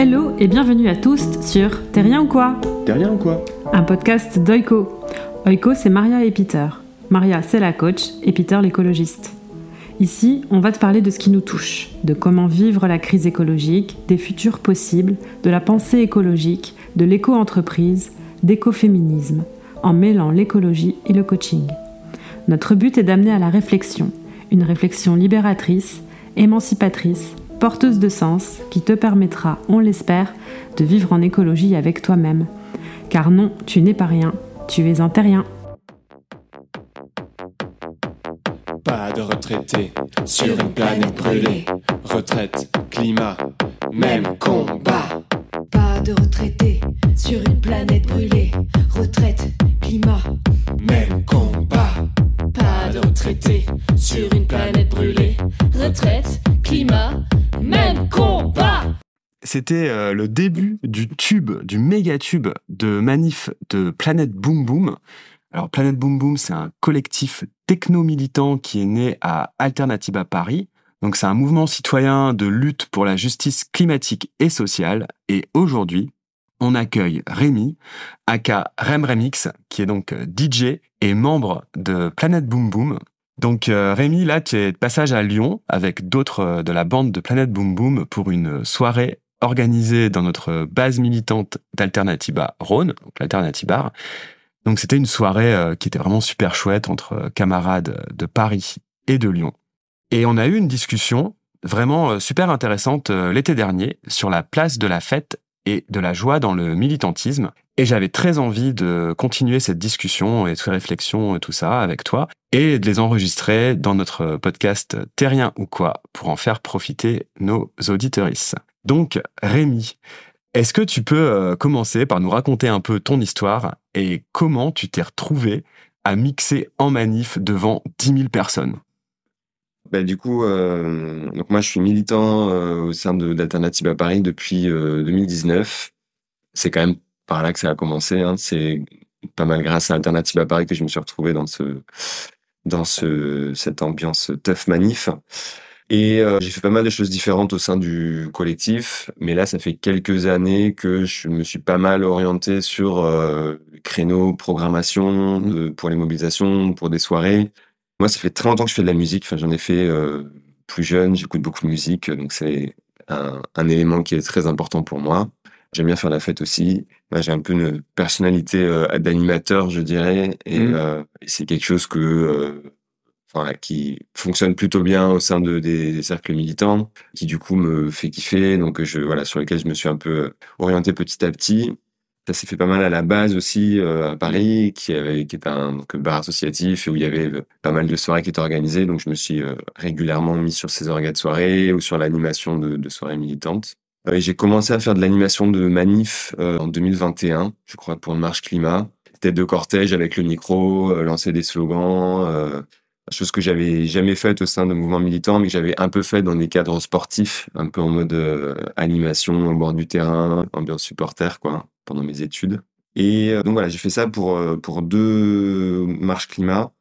Hello et bienvenue à tous sur T'es rien ou quoi T'es rien ou quoi Un podcast d'Oiko. Oiko, c'est Maria et Peter. Maria, c'est la coach et Peter, l'écologiste. Ici, on va te parler de ce qui nous touche, de comment vivre la crise écologique, des futurs possibles, de la pensée écologique, de l'éco-entreprise, d'écoféminisme, en mêlant l'écologie et le coaching. Notre but est d'amener à la réflexion, une réflexion libératrice, émancipatrice, porteuse de sens, qui te permettra, on l'espère, de vivre en écologie avec toi-même. Car non, tu n'es pas rien, tu es un terrien. Pas de retraités sur une planète brûlée. Retraite, climat, même combat. Pas de retraités sur une planète brûlée. Retraite, climat, même combat. Pas de sur une planète brûlée. Retraite, climat, même combat. C'était euh, le début du tube, du méga tube de manif de Planète Boom Boom. Alors Planète Boom Boom, c'est un collectif techno-militant qui est né à Alternativa Paris. Donc c'est un mouvement citoyen de lutte pour la justice climatique et sociale. Et aujourd'hui, on accueille Rémi, aka Rem Remix, qui est donc euh, DJ et membre de Planète Boom Boom. Donc euh, Rémi, là, tu es de passage à Lyon avec d'autres euh, de la bande de Planète Boom Boom pour une soirée organisée dans notre base militante d'Alternativa Rhône, donc l'Alternativa. Donc c'était une soirée qui était vraiment super chouette entre camarades de Paris et de Lyon. Et on a eu une discussion vraiment super intéressante l'été dernier sur la place de la fête et de la joie dans le militantisme. Et j'avais très envie de continuer cette discussion et ces réflexions et tout ça avec toi et de les enregistrer dans notre podcast Terrien ou quoi pour en faire profiter nos auditorices. Donc, Rémi, est-ce que tu peux euh, commencer par nous raconter un peu ton histoire et comment tu t'es retrouvé à mixer en manif devant 10 000 personnes? Bah, du coup, euh, donc moi je suis militant euh, au sein d'Alternative à Paris depuis euh, 2019. C'est quand même par là que ça a commencé. Hein. C'est pas mal grâce à Alternative à Paris que je me suis retrouvé dans ce dans ce cette ambiance tough manif. Et euh, j'ai fait pas mal de choses différentes au sein du collectif, mais là ça fait quelques années que je me suis pas mal orienté sur euh, créneaux, programmation euh, pour les mobilisations, pour des soirées. Moi, ça fait très longtemps que je fais de la musique. Enfin, j'en ai fait euh, plus jeune. J'écoute beaucoup de musique, donc c'est un, un, élément qui est très important pour moi. J'aime bien faire la fête aussi. Moi, j'ai un peu une personnalité euh, d'animateur, je dirais, et, mmh. euh, et c'est quelque chose que, euh, enfin, qui fonctionne plutôt bien au sein de des, des, cercles militants, qui du coup me fait kiffer. Donc, je voilà, sur lesquels je me suis un peu orienté petit à petit. Ça s'est fait pas mal à la base aussi euh, à Paris, qui, avait, est un bar associatif et où il y avait euh, pas mal de soirées qui étaient organisées. Donc je me suis euh, régulièrement mis sur ces organes de soirée ou sur l'animation de, soirées militantes. J'ai commencé à faire de l'animation de manif en 2021, je crois, pour une marche climat. Tête de cortège avec le micro, lancer des slogans, chose que j'avais jamais faite au sein de mouvements militants, mais que j'avais un peu fait dans des cadres sportifs, un peu en mode animation au bord du terrain, ambiance supporter, quoi pendant mes études. Et euh, donc voilà, j'ai fait ça pour, euh, pour deux marches climat.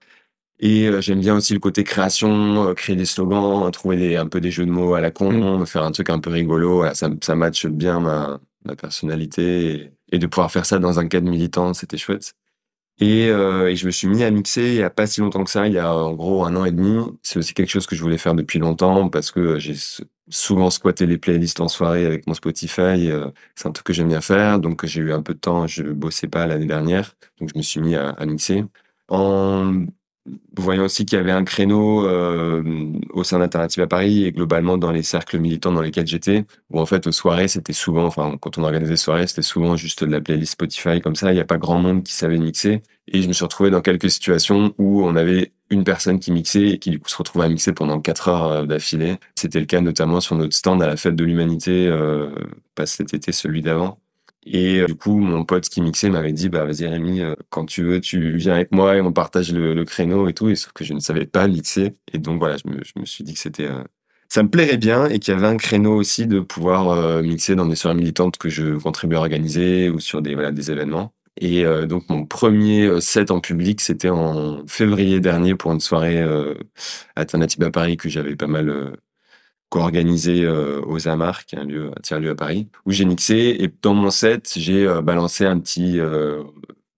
Et euh, j'aime bien aussi le côté création, créer des slogans, trouver des, un peu des jeux de mots à la con, mmh. faire un truc un peu rigolo. Voilà, ça, ça matche bien ma, ma personnalité. Et, et, de pouvoir faire ça dans un cadre militant, c'était chouette. Et, euh, et, je me suis mis à mixer il y a pas si longtemps que ça, il y a en gros un an et demi. C'est aussi quelque chose que je voulais faire depuis longtemps parce que j'ai souvent squatté les playlists en soirée avec mon Spotify. Euh, c'est un truc que j'aime bien faire. Donc j'ai eu un peu de temps, je bossais pas l'année dernière. Donc je me suis mis à, mixer. Voyant aussi qu'il y avait un créneau euh, au sein d'Alternative à Paris et globalement dans les cercles militants dans lesquels j'étais, où en fait aux soirées c'était souvent, enfin quand on organisait soirées c'était souvent juste de la playlist Spotify comme ça, il n'y a pas grand monde qui savait mixer et je me suis retrouvé dans quelques situations où on avait une personne qui mixait et qui du coup se retrouvait à mixer pendant quatre heures euh, d'affilée. C'était le cas notamment sur notre stand à la fête de l'humanité, euh, pas cet été, celui d'avant. Et euh, du coup, mon pote qui mixait m'avait dit, bah vas-y Rémi, euh, quand tu veux, tu viens avec moi et on partage le, créneau et tout. Et sauf que je ne savais pas mixer. Et donc voilà, je me, suis dit que c'était, euh, ça me plairait bien et qu'il y avait un créneau aussi de pouvoir mixer dans des soirées militantes que je contribue à organiser ou sur des voilà des événements. Et donc mon premier set en public, c'était en février dernier pour une soirée alternative à Paris que j'avais pas mal co-organisé euh, aux Amars, qui est un lieu, un tiers lieu à Paris, où j'ai mixé. Et dans mon set, j'ai euh, balancé un petit euh,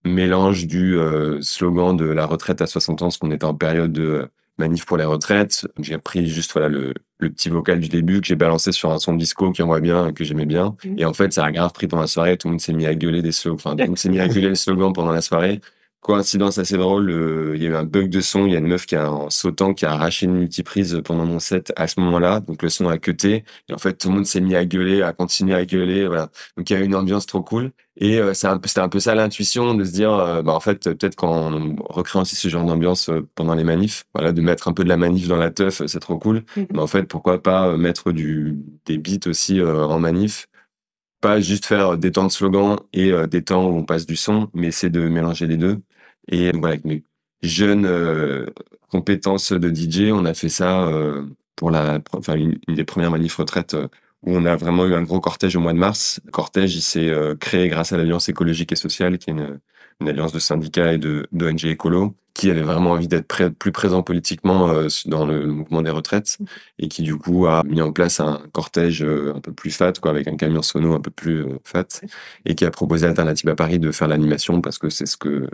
mélange du slogan de la retraite à 60 ans, parce qu'on était en période de manif pour les retraites. J'ai pris juste voilà le, le petit vocal du début que j'ai balancé sur un son disco qui envoie bien, que j'aimais bien. Mhm. Et en fait, ça a grave pris pendant la soirée. Tout le monde s'est mis à gueuler des slogans. Enfin, tout le monde s'est mis à gueuler les slogans pendant la soirée. Coïncidence assez drôle, euh, il y a eu un bug de son. Il y a une meuf qui a, en sautant, qui a arraché une multiprise pendant mon set à ce moment-là. Donc le son a cuté. Et en fait, tout le monde s'est mis à gueuler, à continuer à gueuler. Voilà. Donc il y a eu une ambiance trop cool. Et euh, c'est un peu- c'était un peu ça l'intuition de se dire, euh, bah en fait, peut-être qu'on recrée aussi ce genre d'ambiance euh, pendant les manifs. Voilà, de mettre un peu de la manif dans la teuf, euh, c'est trop cool. Mais en fait, pourquoi pas mettre du des beats aussi euh, en manif pas juste faire des temps de slogan et des temps où on passe du son, mais c'est de mélanger les deux. Et voilà, avec mes jeunes euh, compétences de DJ, on a fait ça euh, pour la, enfin une, des premières manifs retraites euh, où on a vraiment eu un gros cortège au mois de mars. Le cortège, il s'est créé grâce à l'Alliance écologique et sociale, qui est une, alliance de syndicats et de d'ONG écolo, qui avait vraiment envie d'être plus présent politiquement dans le mouvement des retraites et qui du coup a mis en place un cortège un peu plus fat, quoi, avec un camion sono un peu plus fat, et qui a proposé à Alternative à Paris de faire l'animation parce que c'est ce que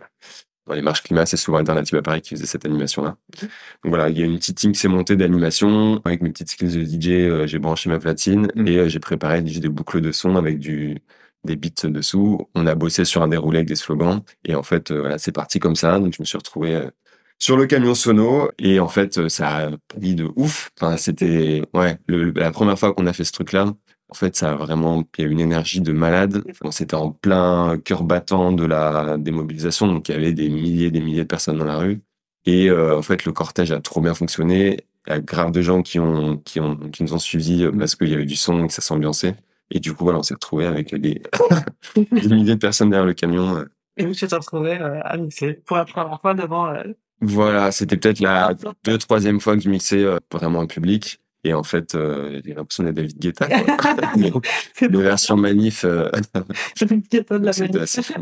dans les marches climat, c'est souvent Alternative à Paris qui faisait cette animation-là. Donc voilà, il y a une petite team qui s'est montée d'animation. Avec mes petites skills de DJ, euh, j'ai branché ma platine Mm. et euh, j'ai préparé des des boucles de son avec du des beats dessous. On a bossé sur un déroulé avec des slogans et en fait, euh, voilà, c'est parti comme ça. Donc je me suis retrouvé sur le camion sono et en fait, ça a pris de ouf. Enfin, c'était ouais, le- la première fois qu'on a fait ce truc-là. En fait, ça a vraiment, il y a une énergie de malade. Enfin, C'était en plein cœur battant de la démobilisation, donc il y avait des milliers et des milliers de personnes dans la rue. Et euh, en fait, le cortège a trop bien fonctionné. Il y a grave de gens qui ont, qui ont, qui nous ont suivis euh, parce qu'il y avait du son et que ça s'ambiançait. Et du coup, voilà, on s'est retrouvé avec des, des milliers de personnes derrière le camion. euh. Et vous t'es retrouvé euh, à mixer pour la première fois devant. euh, Voilà, c'était peut-être la deux, troisième fois que je mixais vraiment en public. Et en fait, euh, j'ai l'impression d'être David Guetta. Les versions manif, euh, le ghetto de la manif. assez fou.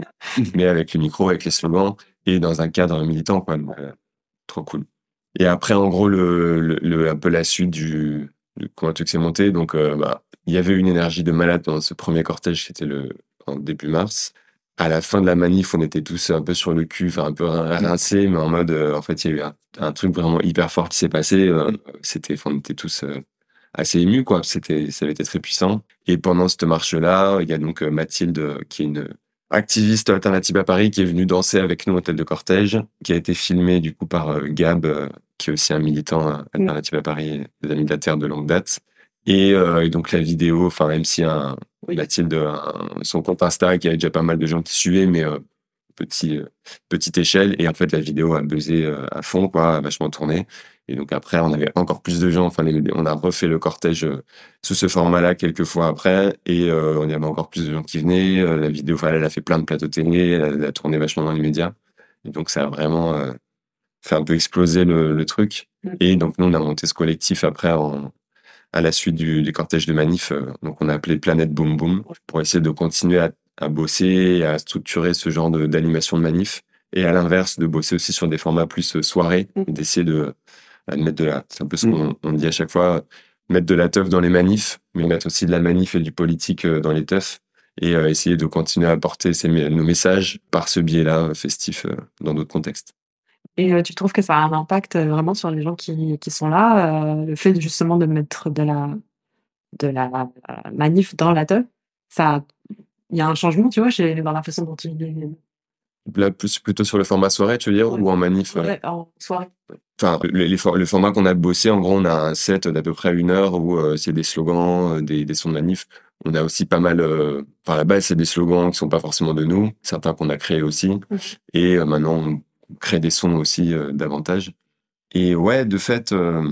mais avec le micro, avec les slogans et dans un cadre militant, quoi. Donc, euh, trop cool. Et après, en gros, le, le, le- un peu la suite du, du comment truc s'est monté. Donc, bah, il y avait une énergie de malade dans ce premier cortège, c'était le en début mars. À la fin de la manif, on était tous un peu sur le cul, enfin un peu rin- rincés, mais en mode, euh, en fait, il y a eu un, un truc vraiment hyper fort qui s'est passé. euh, c'était, on était tous euh, assez émus, quoi. C'était, ça avait été très puissant. Et pendant cette marche-là, il y a donc euh, Mathilde, qui est une activiste alternative à Paris, qui est venue danser avec nous au tête de cortège, qui a été filmée du coup par Gab, qui est aussi un militant euh, alternative à Paris, des Amis de la Terre de longue date. Et, euh, et donc la vidéo, enfin même si un, Oui. Mathilde, un- son compte Insta, qui avait déjà pas mal de gens qui suivaient, mais euh, petit, euh, petite échelle. Et en fait, la vidéo a buzzé euh, à fond, quoi, a vachement tourné. Et donc après, on avait encore plus de gens. Enfin, les- on a refait le cortège euh, sous ce format-là quelques fois après, et euh, on y avait encore plus de gens qui venaient. Euh, la vidéo, enfin, elle a fait plein de plateaux télé, elle a, elle a tourné vachement dans les médias. Et donc ça a vraiment euh, fait un peu exploser le, le truc. Et donc nous, on a monté ce collectif après en, à la suite du, du cortège de manif. euh, donc on a appelé Planète Boom Boom pour essayer de continuer à, à bosser à structurer ce genre de- d'animation de, manif. Et à l'inverse, de bosser aussi sur des formats plus euh, soirées, et d'essayer de, de mettre de la, c'est un peu ce qu'on on dit à chaque fois, mettre de la teuf dans les manifs, mais mettre aussi de la manif et du politique euh, dans les teufs. Et euh, essayer de continuer à apporter ces, nos messages par ce biais-là, euh, festif, euh, dans d'autres contextes. Et euh, tu trouves que ça a un impact euh, vraiment sur les gens qui, qui sont là, euh, le fait justement de mettre de la, de la manif dans la teuf, ça, il y a un changement, tu vois, chez, dans la façon dont tu Là, plus, plutôt sur le format soirée, tu veux dire, Ouais. ou en manif ouais, en soirée. Enfin, le, les for- le format qu'on a bossé, en gros, on a un set d'à peu près une heure où c'est des slogans, des, des sons de manif. On a aussi pas mal, enfin, à la base, c'est des slogans qui sont pas forcément de nous, certains qu'on a créés aussi. Et euh, maintenant, on crée des sons aussi euh, davantage. Et ouais, de fait, euh,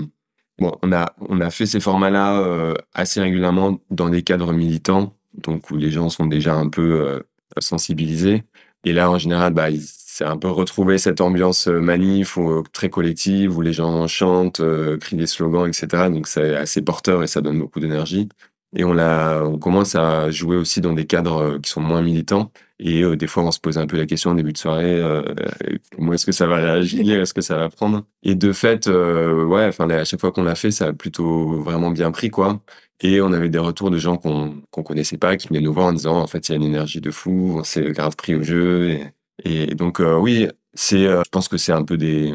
bon, on a, on a fait ces formats-là euh, assez régulièrement dans des cadres militants, donc où les gens sont déjà un peu sensibilisés. Et là, en général, bah, c'est un peu retrouver cette ambiance manif ou très collective où les gens chantent, crient des slogans, etc. Donc c'est assez porteur et ça donne beaucoup d'énergie. Et on l'a, on commence à jouer aussi dans des cadres euh, qui sont moins militants. Et euh, des fois, on se pose un peu la question au début de soirée, euh, comment est-ce que ça va réagir, est-ce que ça va prendre? Et de fait, euh, ouais, enfin, à chaque fois qu'on l'a fait, ça a plutôt vraiment bien pris, quoi. Et on avait des retours de gens qu'on qu'on connaissait pas, qui venaient nous voir en disant, en fait, il y a une énergie de fou, on s'est grave pris au jeu. Et, et donc, euh, oui, c'est, euh, je pense que c'est un peu des,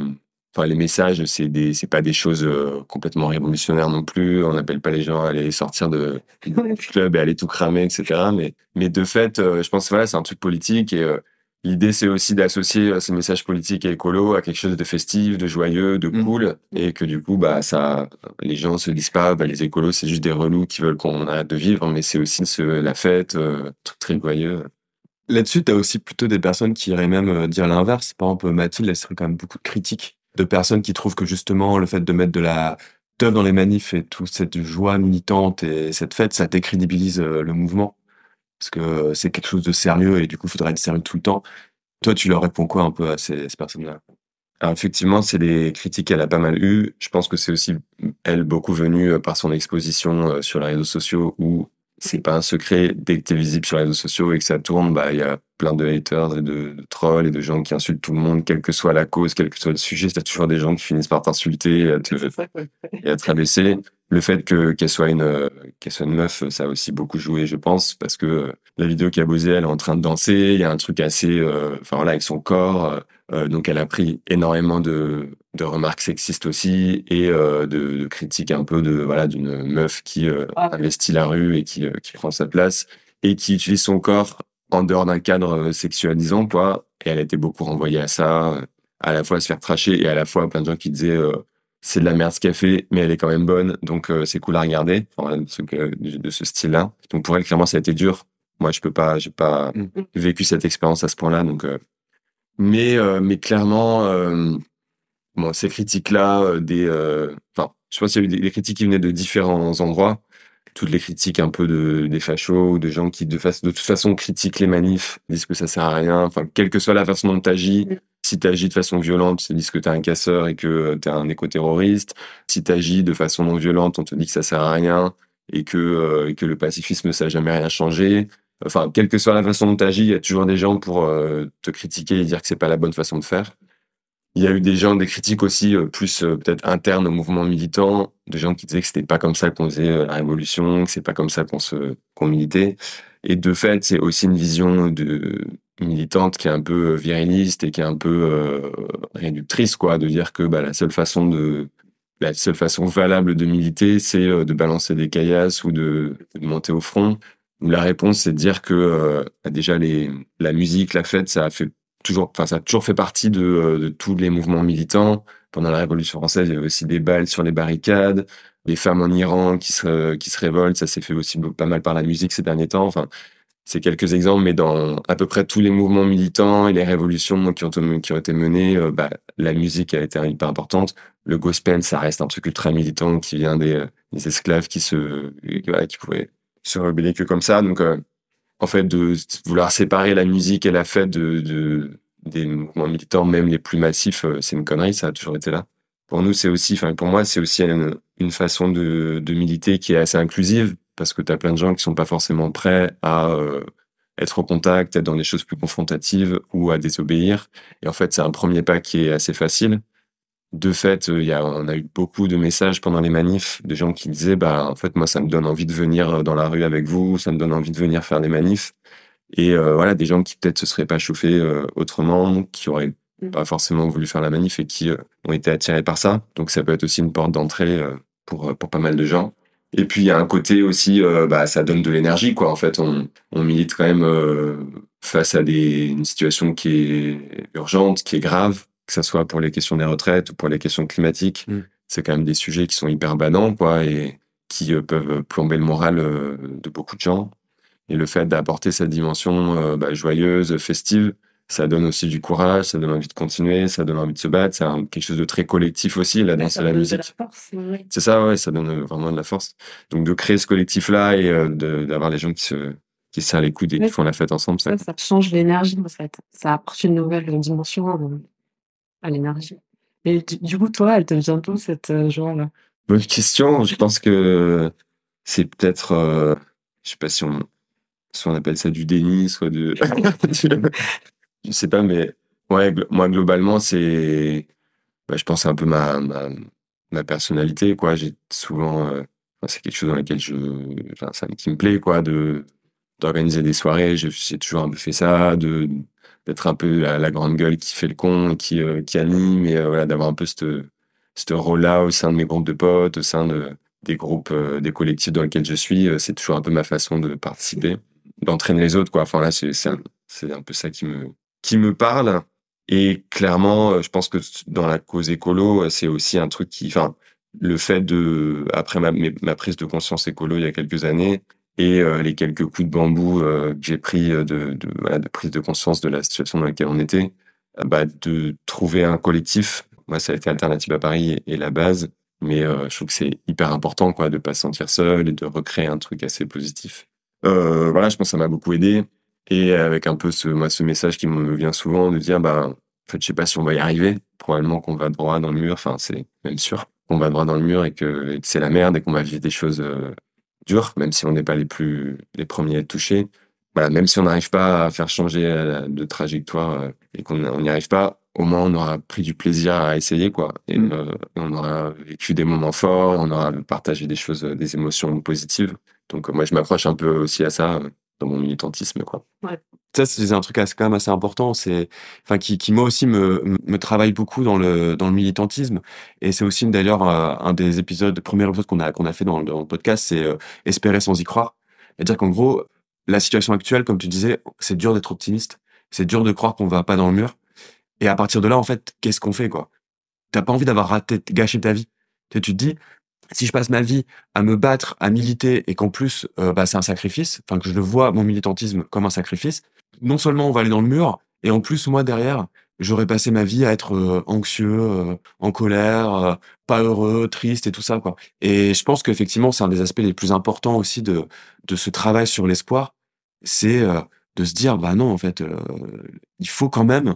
enfin, les messages, c'est des, c'est pas des choses euh, complètement révolutionnaires non plus. On n'appelle pas les gens à aller sortir de du club et aller tout cramer, etc. Mais, mais de fait, euh, je pense que voilà, c'est un truc politique et euh, l'idée, c'est aussi d'associer ces messages politiques et écolos à quelque chose de festif, de joyeux, de Mm. cool, et que du coup, bah, ça, les gens se disent pas, bah, les écolos, c'est juste des relous qui veulent qu'on arrête de vivre, mais c'est aussi ce, la fête, euh, truc très joyeux. Là-dessus, tu as aussi plutôt des personnes qui iraient même dire l'inverse. Par exemple, Mathilde, elle serait quand même beaucoup de critiques de personnes qui trouvent que justement le fait de mettre de la teuf dans les manifs et toute cette joie militante et cette fête, ça décrédibilise euh, le mouvement. Parce que c'est quelque chose de sérieux et du coup, il faudrait être sérieux tout le temps. Toi, tu leur réponds quoi un peu à ces, personnes-là? Effectivement, c'est des critiques qu'elle a pas mal eues. Je pense que c'est aussi, elle, beaucoup venue euh, par son exposition euh, sur les réseaux sociaux où c'est pas un secret, dès que t'es visible sur les réseaux sociaux et que ça tourne, bah, il y a plein de haters et de, de trolls et de gens qui insultent tout le monde, quelle que soit la cause, quel que soit le sujet, t'as toujours des gens qui finissent par t'insulter et à te, et à te rabaisser. Le fait que qu'elle soit une euh, qu'elle soit une meuf, ça a aussi beaucoup joué, je pense, parce que euh, la vidéo qui a posée, elle est en train de danser, il y a un truc assez, euh, enfin voilà, avec son corps, euh, euh, donc elle a pris énormément de de remarques sexistes aussi et euh, de, de critiques un peu de voilà d'une meuf qui euh, Ah. investit la rue et qui euh, qui prend sa place et qui utilise son corps en dehors d'un cadre sexualisant quoi. Et elle a été beaucoup renvoyée à ça, à la fois à se faire tracher et à la fois plein de gens qui disaient c'est de la merde ce qu'elle fait, mais elle est quand même bonne, donc c'est cool à regarder. Enfin, de ce, ce style-là. Donc pour elle, clairement, ça a été dur. Moi, je peux pas, j'ai pas Mm. vécu cette expérience à ce point-là, donc. euh, mais mais clairement, bon, ces critiques-là, euh, des, euh, enfin, je pense qu'il y a eu des, des critiques qui venaient de différents endroits. Toutes les critiques un peu de des fachos ou de gens qui de, face, de toute façon critiquent les manifs, disent que ça sert à rien. Enfin, quelle que soit la façon dont t'agis, Mm. si t'agis de façon violente, ils te disent que t'es un casseur et que euh, t'es un éco-terroriste. Si t'agis de façon non violente, on te dit que ça sert à rien et que, euh, et que le pacifisme, ça n'a jamais rien changé. Enfin, quelle que soit la façon dont t'agis, il y a toujours des gens pour euh, te critiquer et dire que c'est pas la bonne façon de faire. Il y a eu des gens, des critiques aussi euh, plus euh, peut-être internes au mouvement militant, de gens qui disaient que c'était pas comme ça qu'on faisait euh, la révolution, que c'est pas comme ça qu'on se qu'on militait. Et de fait, c'est aussi une vision de militante qui est un peu viriliste et qui est un peu réductrice, quoi, de dire que bah, la seule façon de la seule façon valable de militer, c'est de balancer des caillasses ou de, monter au front. La réponse, c'est de dire que bah, déjà les la musique, la fête, ça a fait ça a toujours fait partie de, euh, de tous les mouvements militants. Pendant la Révolution française, il y avait aussi des balles sur les barricades, des femmes en Iran qui se, qui se révoltent. Ça s'est fait aussi pas mal par la musique ces derniers temps. Enfin, c'est quelques exemples, mais dans à peu près tous les mouvements militants et les révolutions qui ont, été menées, euh, bah, la musique a été hyper importante. Le gospel, ça reste un truc ultra militant qui vient des, euh, esclaves qui se, qui pouvaient se rebeller que comme ça. En fait, de vouloir séparer la musique et la fête de, de des mouvements militants, même les plus massifs, euh, c'est une connerie. Ça a toujours été là. Pour nous, c'est aussi, enfin, pour moi, c'est aussi une, une façon de, de militer qui est assez inclusive parce que tu as plein de gens qui sont pas forcément prêts à euh, être au contact, être dans des choses plus confrontatives ou à désobéir. Et en fait, c'est un premier pas qui est assez facile. De fait, euh, il y a, on a eu beaucoup de messages pendant les manifs de gens qui disaient, bah, en fait, moi, ça me donne envie de venir euh, dans la rue avec vous, ça me donne envie de venir faire des manifs. Et euh, voilà, des gens qui peut-être se seraient pas chauffés euh, autrement, qui auraient Mm. pas forcément voulu faire la manif et qui euh, ont été attirés par ça. Donc ça peut être aussi une porte d'entrée pour pour pas mal de gens. Et puis il y a un côté aussi, bah ça donne de l'énergie quoi. En fait, on on milite quand même face à des une situation qui est urgente, qui est grave, que ça soit pour les questions des retraites ou pour les questions climatiques. Mm. C'est quand même des sujets qui sont hyper banants quoi et qui euh, peuvent plomber le moral euh, de beaucoup de gens. Et le fait d'apporter cette dimension euh, bah, joyeuse, festive, ça donne aussi du courage, ça donne envie de continuer, ça donne envie de se battre. C'est quelque chose de très collectif aussi, la danse Ça et la donne de musique. ouais. C'est ça, ouais, ça donne vraiment de la force. Donc de créer ce collectif-là et euh, d'avoir les gens qui se qui se serrent les coudes et qui font la fête ensemble, ça. Ça, ça change l'énergie, en fait. Ça apporte une nouvelle dimension euh, à l'énergie. Et du, coup, toi, elle te vient d'où cette euh, joie-là Bonne question. Je pense que c'est peut-être, euh, je sais pas si on, soit on appelle ça du déni, soit de, je sais pas, mais ouais, moi globalement c'est, bah, je pense un peu ma, ma, ma personnalité quoi. J'ai souvent, euh, c'est quelque chose dans lequel je, enfin, ça qui me plaît quoi, de d'organiser des soirées. J'ai toujours un peu fait ça, de d'être un peu la, grande gueule qui fait le con, qui euh, qui anime et euh, voilà, d'avoir un peu ce rôle-là au sein de mes groupes de potes, au sein de, des groupes, euh, des collectifs dans lesquels je suis, c'est toujours un peu ma façon de participer, d'entraîner les autres, quoi. Enfin là, c'est un, un peu ça qui me qui me parle. Et clairement, je pense que dans la cause écolo, c'est aussi un truc qui, enfin, le fait de, après ma, ma prise de conscience écolo il y a quelques années et euh, les quelques coups de bambou euh, que j'ai pris euh, de, de, voilà, de prise de conscience de la situation dans laquelle on était, euh, bah, de trouver un collectif. Moi, ça a été Alternative à Paris et, la base, mais euh, je trouve que c'est hyper important, quoi, de pas se sentir seul et de recréer un truc assez positif. Euh, voilà, je pense que ça m'a beaucoup aidé. Et avec un peu ce, moi, ce message qui me vient souvent de dire, bah, en fait, je sais pas si on va y arriver. Probablement qu'on va droit dans le mur. Enfin, c'est même sûr qu'on va droit dans le mur et que, que c'est la merde et qu'on va vivre des choses dures, même si on n'est pas les plus, les premiers à être touchés. Voilà, même si on n'arrive pas à faire changer euh, de trajectoire euh, et qu'on on n'y arrive pas, au moins on aura pris du plaisir à essayer, quoi. Et Mm. euh, on aura vécu des moments forts, on aura partagé des choses, des émotions positives. Donc moi, je m'accroche un peu aussi à ça dans mon militantisme, quoi. Ça, c'est un truc assez, quand même assez important. C'est, enfin, qui, qui moi aussi me, me- travaille beaucoup dans le, dans le militantisme. Et c'est aussi d'ailleurs euh, un des épisodes, premier épisode qu'on a, qu'on a fait dans, le- dans le podcast, c'est euh, espérer sans y croire. C'est-à-dire qu'en gros, la situation actuelle, comme tu disais, c'est dur d'être optimiste. C'est dur de croire qu'on va pas dans le mur. Et à partir de là, en fait, qu'est-ce qu'on fait, quoi? T'as pas envie d'avoir raté, gâché ta vie. Tu sais, tu te dis, si je passe ma vie à me battre, à militer, et qu'en plus, euh, bah, c'est un sacrifice, enfin, que je le vois, mon militantisme, comme un sacrifice, non seulement on va aller dans le mur, et en plus, moi, derrière, j'aurais passé ma vie à être euh, anxieux, euh, en colère, euh, pas heureux, triste et tout ça, quoi. Et je pense qu'effectivement, c'est un des aspects les plus importants aussi de, de ce travail sur l'espoir, c'est de se dire, bah non, en fait, il faut quand même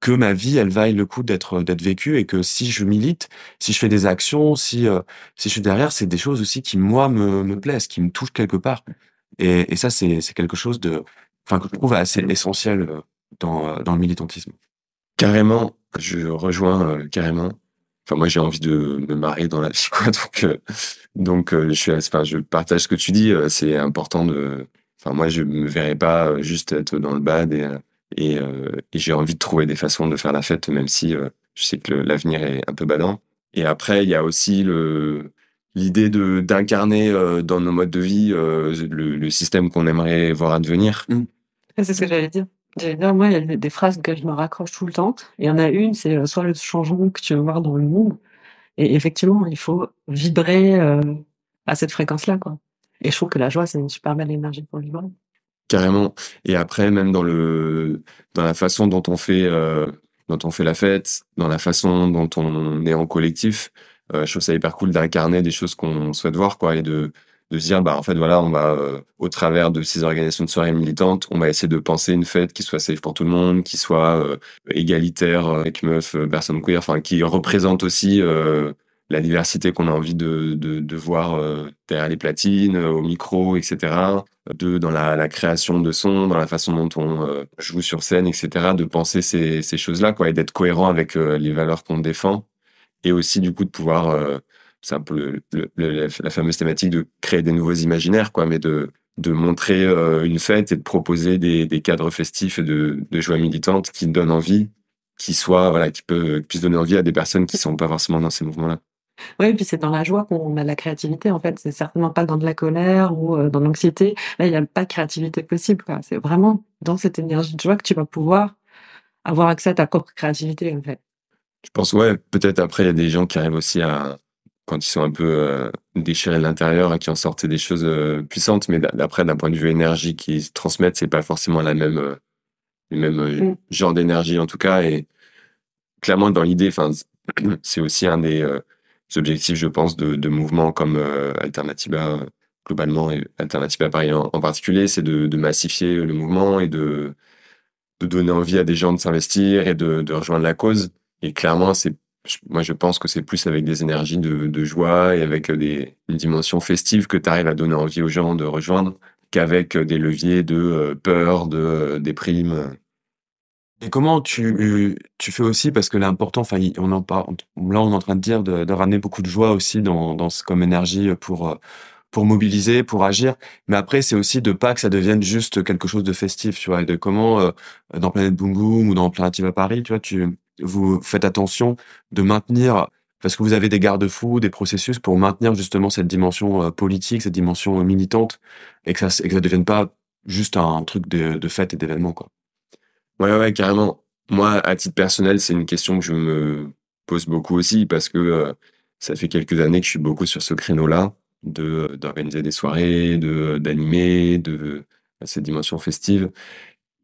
que ma vie, elle vaille le coup d'être d'être vécue et que si je milite, si je fais des actions, si euh, si je suis derrière, c'est des choses aussi qui moi me me plaisent, qui me touchent quelque part. Et, ça, c'est c'est quelque chose de, enfin que je trouve assez essentiel euh, dans euh, dans le militantisme. Carrément, je rejoins carrément. Enfin, moi, j'ai envie de me marrer dans la vie, quoi. Donc, donc, je suis, enfin, je partage ce que tu dis. c'est important de. Enfin, moi, je me verrais pas juste être dans le bad et et, euh, et j'ai envie de trouver des façons de faire la fête, même si euh, je sais que le- l'avenir est un peu badant. Et après, il y a aussi le l'idée de d'incarner euh, dans nos modes de vie euh, le, le système qu'on aimerait voir advenir. C'est ce que j'allais dire. J'allais dire, moi, il y a des phrases que je me raccroche tout le temps. Et il y en a une, c'est euh, soit le changement que tu veux voir dans le monde. Et effectivement, il faut vibrer euh, à cette fréquence-là, quoi. Et je trouve que la joie, c'est une super belle énergie pour vibrer. Carrément. Et après, même dans le dans la façon dont on fait euh, dont on fait la fête, dans la façon dont on est en collectif, euh, je trouve ça hyper cool d'incarner des choses qu'on souhaite voir, quoi, et de de se dire, bah en fait voilà, on va euh, au travers de ces organisations de soirées militantes, on va essayer de penser une fête qui soit safe pour tout le monde, qui soit euh, égalitaire euh, avec meufs, euh, personnes queer, enfin qui représente aussi la diversité qu'on a envie de de, de voir derrière les platines, au micro, etc de dans la, la création de son, dans la façon dont on euh, joue sur scène, etc., de penser ces, ces choses-là, quoi, et d'être cohérent avec euh, les valeurs qu'on défend, et aussi du coup de pouvoir, euh, c'est un peu le, le- la fameuse thématique de créer des nouveaux imaginaires, quoi, mais de de montrer euh, une fête et de proposer des, des cadres festifs et de, de joie militante qui donnent envie, qui soient, voilà, qui peut, qui puissent donner envie à des personnes qui sont pas forcément dans ces mouvements-là. Oui, et puis c'est dans la joie qu'on a la créativité, en fait. C'est certainement pas dans de la colère ou euh, dans l'anxiété. Là, il n'y a pas de créativité possible, quoi. C'est vraiment dans cette énergie de joie que tu vas pouvoir avoir accès à ta propre créativité, en fait. Je pense, ouais, peut-être après, il y a des gens qui arrivent aussi à, quand ils sont un peu euh, déchirés de l'intérieur et qui en sortent des choses euh, puissantes, mais d'a- d'après, d'un point de vue énergie qu'ils se transmettent, c'est pas forcément la même, le même Mm. genre d'énergie en tout cas. Et clairement, dans l'idée, enfin, c'est aussi un des objectifs, je pense, de, de mouvements comme euh, Alternativa euh, globalement et Alternativa Paris en, particulier, c'est de, massifier le mouvement et de, donner envie à des gens de s'investir et de, de rejoindre la cause. Et clairement, c'est moi, je pense que c'est plus avec des énergies de, joie et avec des, une dimension festive que tu arrives à donner envie aux gens de rejoindre qu'avec des leviers de peur, de déprime. Et comment tu, tu fais aussi, parce que l'important, enfin, on en parle, là, on est en train de dire de, de ramener beaucoup de joie aussi dans, dans ce, comme énergie pour, pour mobiliser, pour agir. Mais après, c'est aussi de pas que ça devienne juste quelque chose de festif, tu vois, et de comment, euh, dans Planète Boom Boom ou dans Alternative à Paris, tu vois, tu, vous faites attention de maintenir, parce que vous avez des garde-fous, des processus pour maintenir justement cette dimension euh, politique, cette dimension militante, et que ça, et que ça devienne pas juste un truc de, de fête et d'événement, quoi. Ouais, ouais, carrément. Moi, à titre personnel, c'est une question que je me pose beaucoup aussi parce que euh, ça fait quelques années que je suis beaucoup sur ce créneau-là de d'organiser des soirées, de d'animer, de cette dimension festive.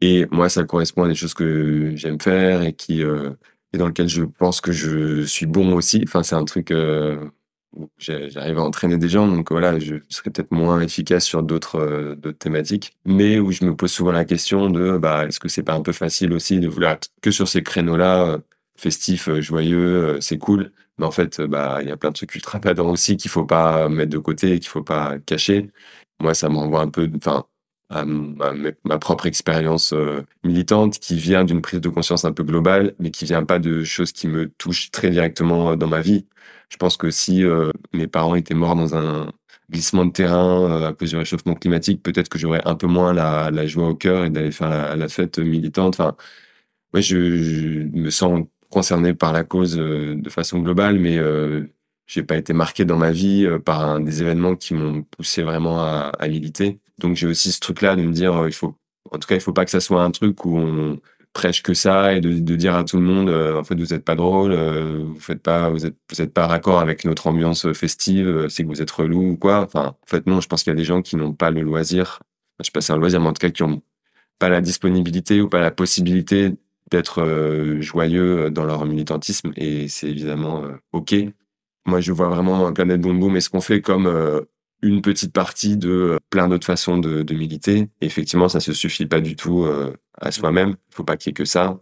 Et moi, ça correspond à des choses que j'aime faire et qui euh, et dans lequel je pense que je suis bon aussi. Enfin, c'est un truc euh, j'arrive à entraîner des gens, donc voilà, je serais peut-être moins efficace sur d'autres euh, d'autres thématiques, mais où je me pose souvent la question de bah est-ce que c'est pas un peu facile aussi de vouloir que sur ces créneaux-là euh, festifs, euh, joyeux, c'est cool, mais en fait bah il y a plein de trucs ultra padrants aussi qu'il faut pas mettre de côté, qu'il faut pas cacher. Moi, ça m'envoie un peu, enfin à ma propre expérience militante qui vient d'une prise de conscience un peu globale, mais qui vient pas de choses qui me touchent très directement dans ma vie. Je pense que si euh, mes parents étaient morts dans un glissement de terrain euh, à cause du réchauffement climatique, peut-être que j'aurais un peu moins la, joie au cœur et d'aller faire la, fête militante. Enfin, ouais, je, me sens concerné par la cause euh, de façon globale, mais j'ai pas été marqué dans ma vie par des événements qui m'ont poussé vraiment à, militer. Donc j'ai aussi ce truc-là de me dire, il faut, en tout cas, il faut pas que ça soit un truc où on prêche que ça et de, dire à tout le monde euh, en fait vous êtes pas drôle euh, vous faites pas vous êtes vous êtes pas raccord avec notre ambiance festive euh, c'est que vous êtes relou ou quoi enfin en fait non je pense qu'il y a des gens qui n'ont pas le loisir je sais pas c'est un loisir mais en tout cas qui ont pas la disponibilité ou pas la possibilité d'être joyeux dans leur militantisme et c'est évidemment ok moi je vois vraiment Planète Boom Boom et ce qu'on fait comme une petite partie de plein d'autres façons de, militer. Effectivement, ça se suffit pas du tout à soi-même. Il faut pas qu'il y ait que ça.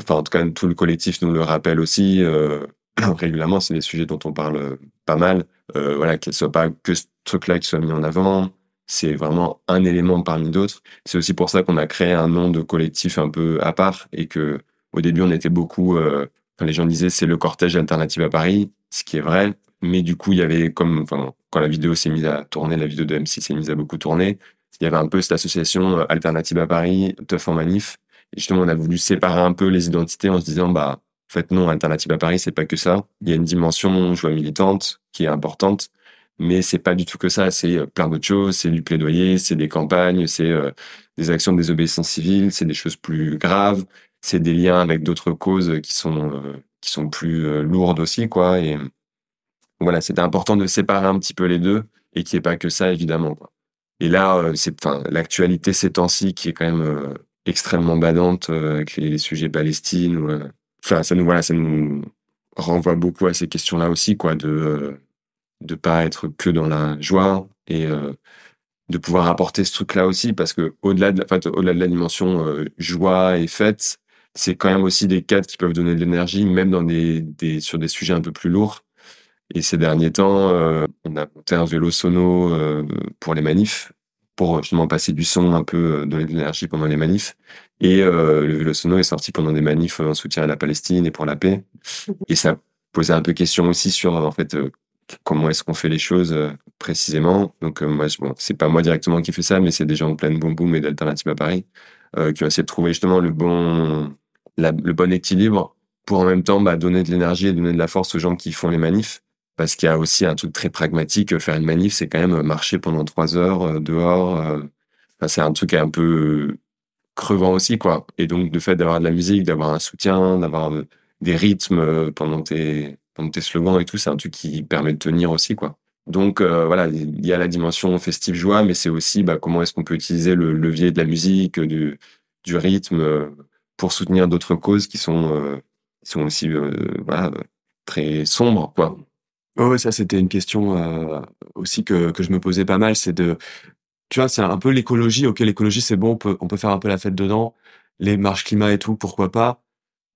Enfin, en tout cas, tout le collectif nous le rappelle aussi euh, régulièrement. C'est des sujets dont on parle pas mal. Euh, voilà, qu'il soit pas que ce truc-là qui soit mis en avant. C'est vraiment un élément parmi d'autres. C'est aussi pour ça qu'on a créé un nom de collectif un peu à part et que au début on était beaucoup. Euh, les gens disaient c'est le cortège alternatif à Paris, ce qui est vrai. Mais du coup, il y avait comme, quand la vidéo s'est mise à tourner, la vidéo de M6 s'est mise à beaucoup tourner, il y avait un peu cette association euh, Alternative à Paris, Teuf en manif. Et justement, on a voulu séparer un peu les identités en se disant, bah, en fait, non, Alternative à Paris, c'est pas que ça. Il y a une dimension joie militante qui est importante, mais c'est pas du tout que ça. C'est euh, plein d'autres choses. C'est du plaidoyer, c'est des campagnes, c'est euh, des actions de désobéissance civile, c'est des choses plus graves, c'est des liens avec d'autres causes qui sont qui sont plus lourdes aussi, quoi. Et voilà, c'était important de séparer un petit peu les deux et qu'il n'y ait pas que ça, évidemment. Quoi. Et là, euh, c'est, enfin, l'actualité ces temps-ci qui est quand même euh, extrêmement badante euh, avec les, sujets Palestine. Enfin, ça nous, voilà, ça nous renvoie beaucoup à ces questions-là aussi, quoi, de de pas être que dans la joie et de pouvoir apporter ce truc-là aussi, parce que au-delà de, enfin, au-delà de la dimension joie et fête, c'est quand même aussi des cadres qui peuvent donner de l'énergie, même dans des sur des sujets un peu plus lourds. Et ces derniers temps, euh, on a monté un vélo sono euh, pour les manifs, pour justement passer du son, un peu euh, donner de l'énergie pendant les manifs. Et euh, le vélo sono est sorti pendant des manifs en soutien à la Palestine et pour la paix. Et ça posait un peu question aussi sur en fait comment est-ce qu'on fait les choses précisément. Donc moi, bon, c'est pas moi directement qui fais ça, mais c'est des gens de pleine boum boum et d'alternative à Paris qui ont essayé de trouver justement le bon la, le bon équilibre pour en même temps bah, donner de l'énergie et donner de la force aux gens qui font les manifs parce qu'il y a aussi un truc très pragmatique. Faire une manif, c'est quand même marcher pendant trois heures euh, dehors. Euh, c'est un truc un peu euh, crevant aussi, quoi. Et donc, le fait d'avoir de la musique, d'avoir un soutien, d'avoir des rythmes pendant tes, pendant tes slogans et tout, c'est un truc qui permet de tenir aussi, quoi. Donc euh, voilà, il y a la dimension festive joie, mais c'est aussi bah, comment est-ce qu'on peut utiliser le levier de la musique, du, rythme pour soutenir d'autres causes qui sont, euh, qui sont aussi euh, très sombres, quoi. Oh, ça, c'était une question euh, aussi que, que je me posais pas mal. C'est de, tu vois, c'est un peu l'écologie. Ok, l'écologie, c'est bon, on peut, on faire un peu la fête dedans. Les marches climat et tout, pourquoi pas.